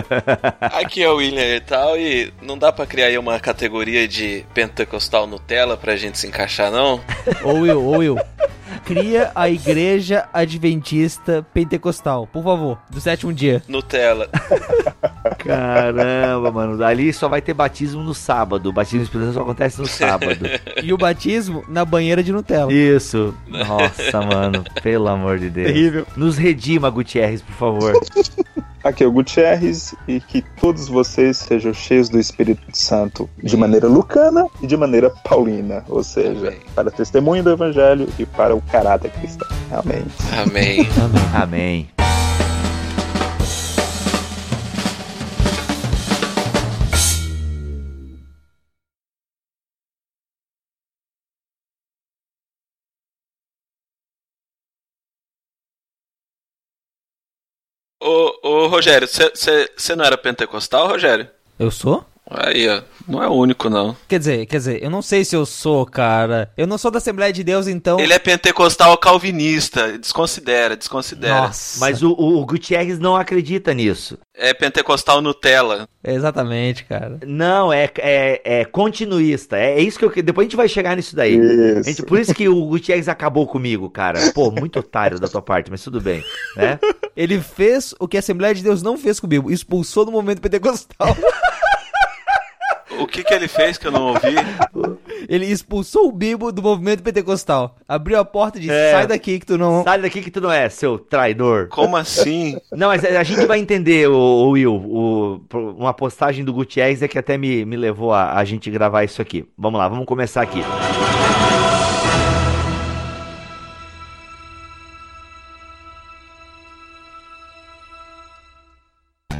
Aqui é o William e tal, e não dá pra criar aí uma categoria de pentecostal Nutella pra gente se encaixar, não? Ô Will, ô Will, cria a Igreja Adventista Pentecostal, por favor, do sétimo dia. Nutella. Caramba, mano. Ali só vai ter batismo no sábado. O batismo espiritual só acontece no sábado. E o batismo na banheira de Nutella. Isso. Nossa, mano. Pelo amor de Deus. Terrível. Nos redima, Gutierrez, por favor. Aqui é o Gutierrez e que todos vocês sejam cheios do Espírito Santo de maneira lucana e de maneira paulina, ou seja, Amém. para testemunho do Evangelho e para o caráter cristão. Amém. Amém. Amém. Ô, Rogério, você não era pentecostal, Rogério? Eu sou? Aí, ó. Não é o único, não. Quer dizer, quer dizer, eu não sei se eu sou, cara. Eu não sou da Assembleia de Deus, então. Ele é pentecostal calvinista. Desconsidera, desconsidera. Nossa. Mas o, o, o Gutierrez não acredita nisso. É pentecostal Nutella. Exatamente, cara. Não, é, é, é continuista. É, é isso que eu. Depois a gente vai chegar nisso daí. Isso. Gente- por isso que o Gutierrez acabou comigo, cara. Pô, muito otário da tua parte, mas tudo bem, né? Ele fez o que a Assembleia de Deus não fez comigo, expulsou no momento pentecostal. O que que ele fez que eu não ouvi? Ele expulsou o Bibo do movimento pentecostal. Abriu a porta e disse: É. sai daqui que tu não. Sai daqui que tu não é, seu traidor. Como assim? Não, mas a gente vai entender, o, Will. o- uma postagem do Gutierrez é que até me, me levou a, a gente gravar isso aqui. Vamos lá, vamos começar aqui.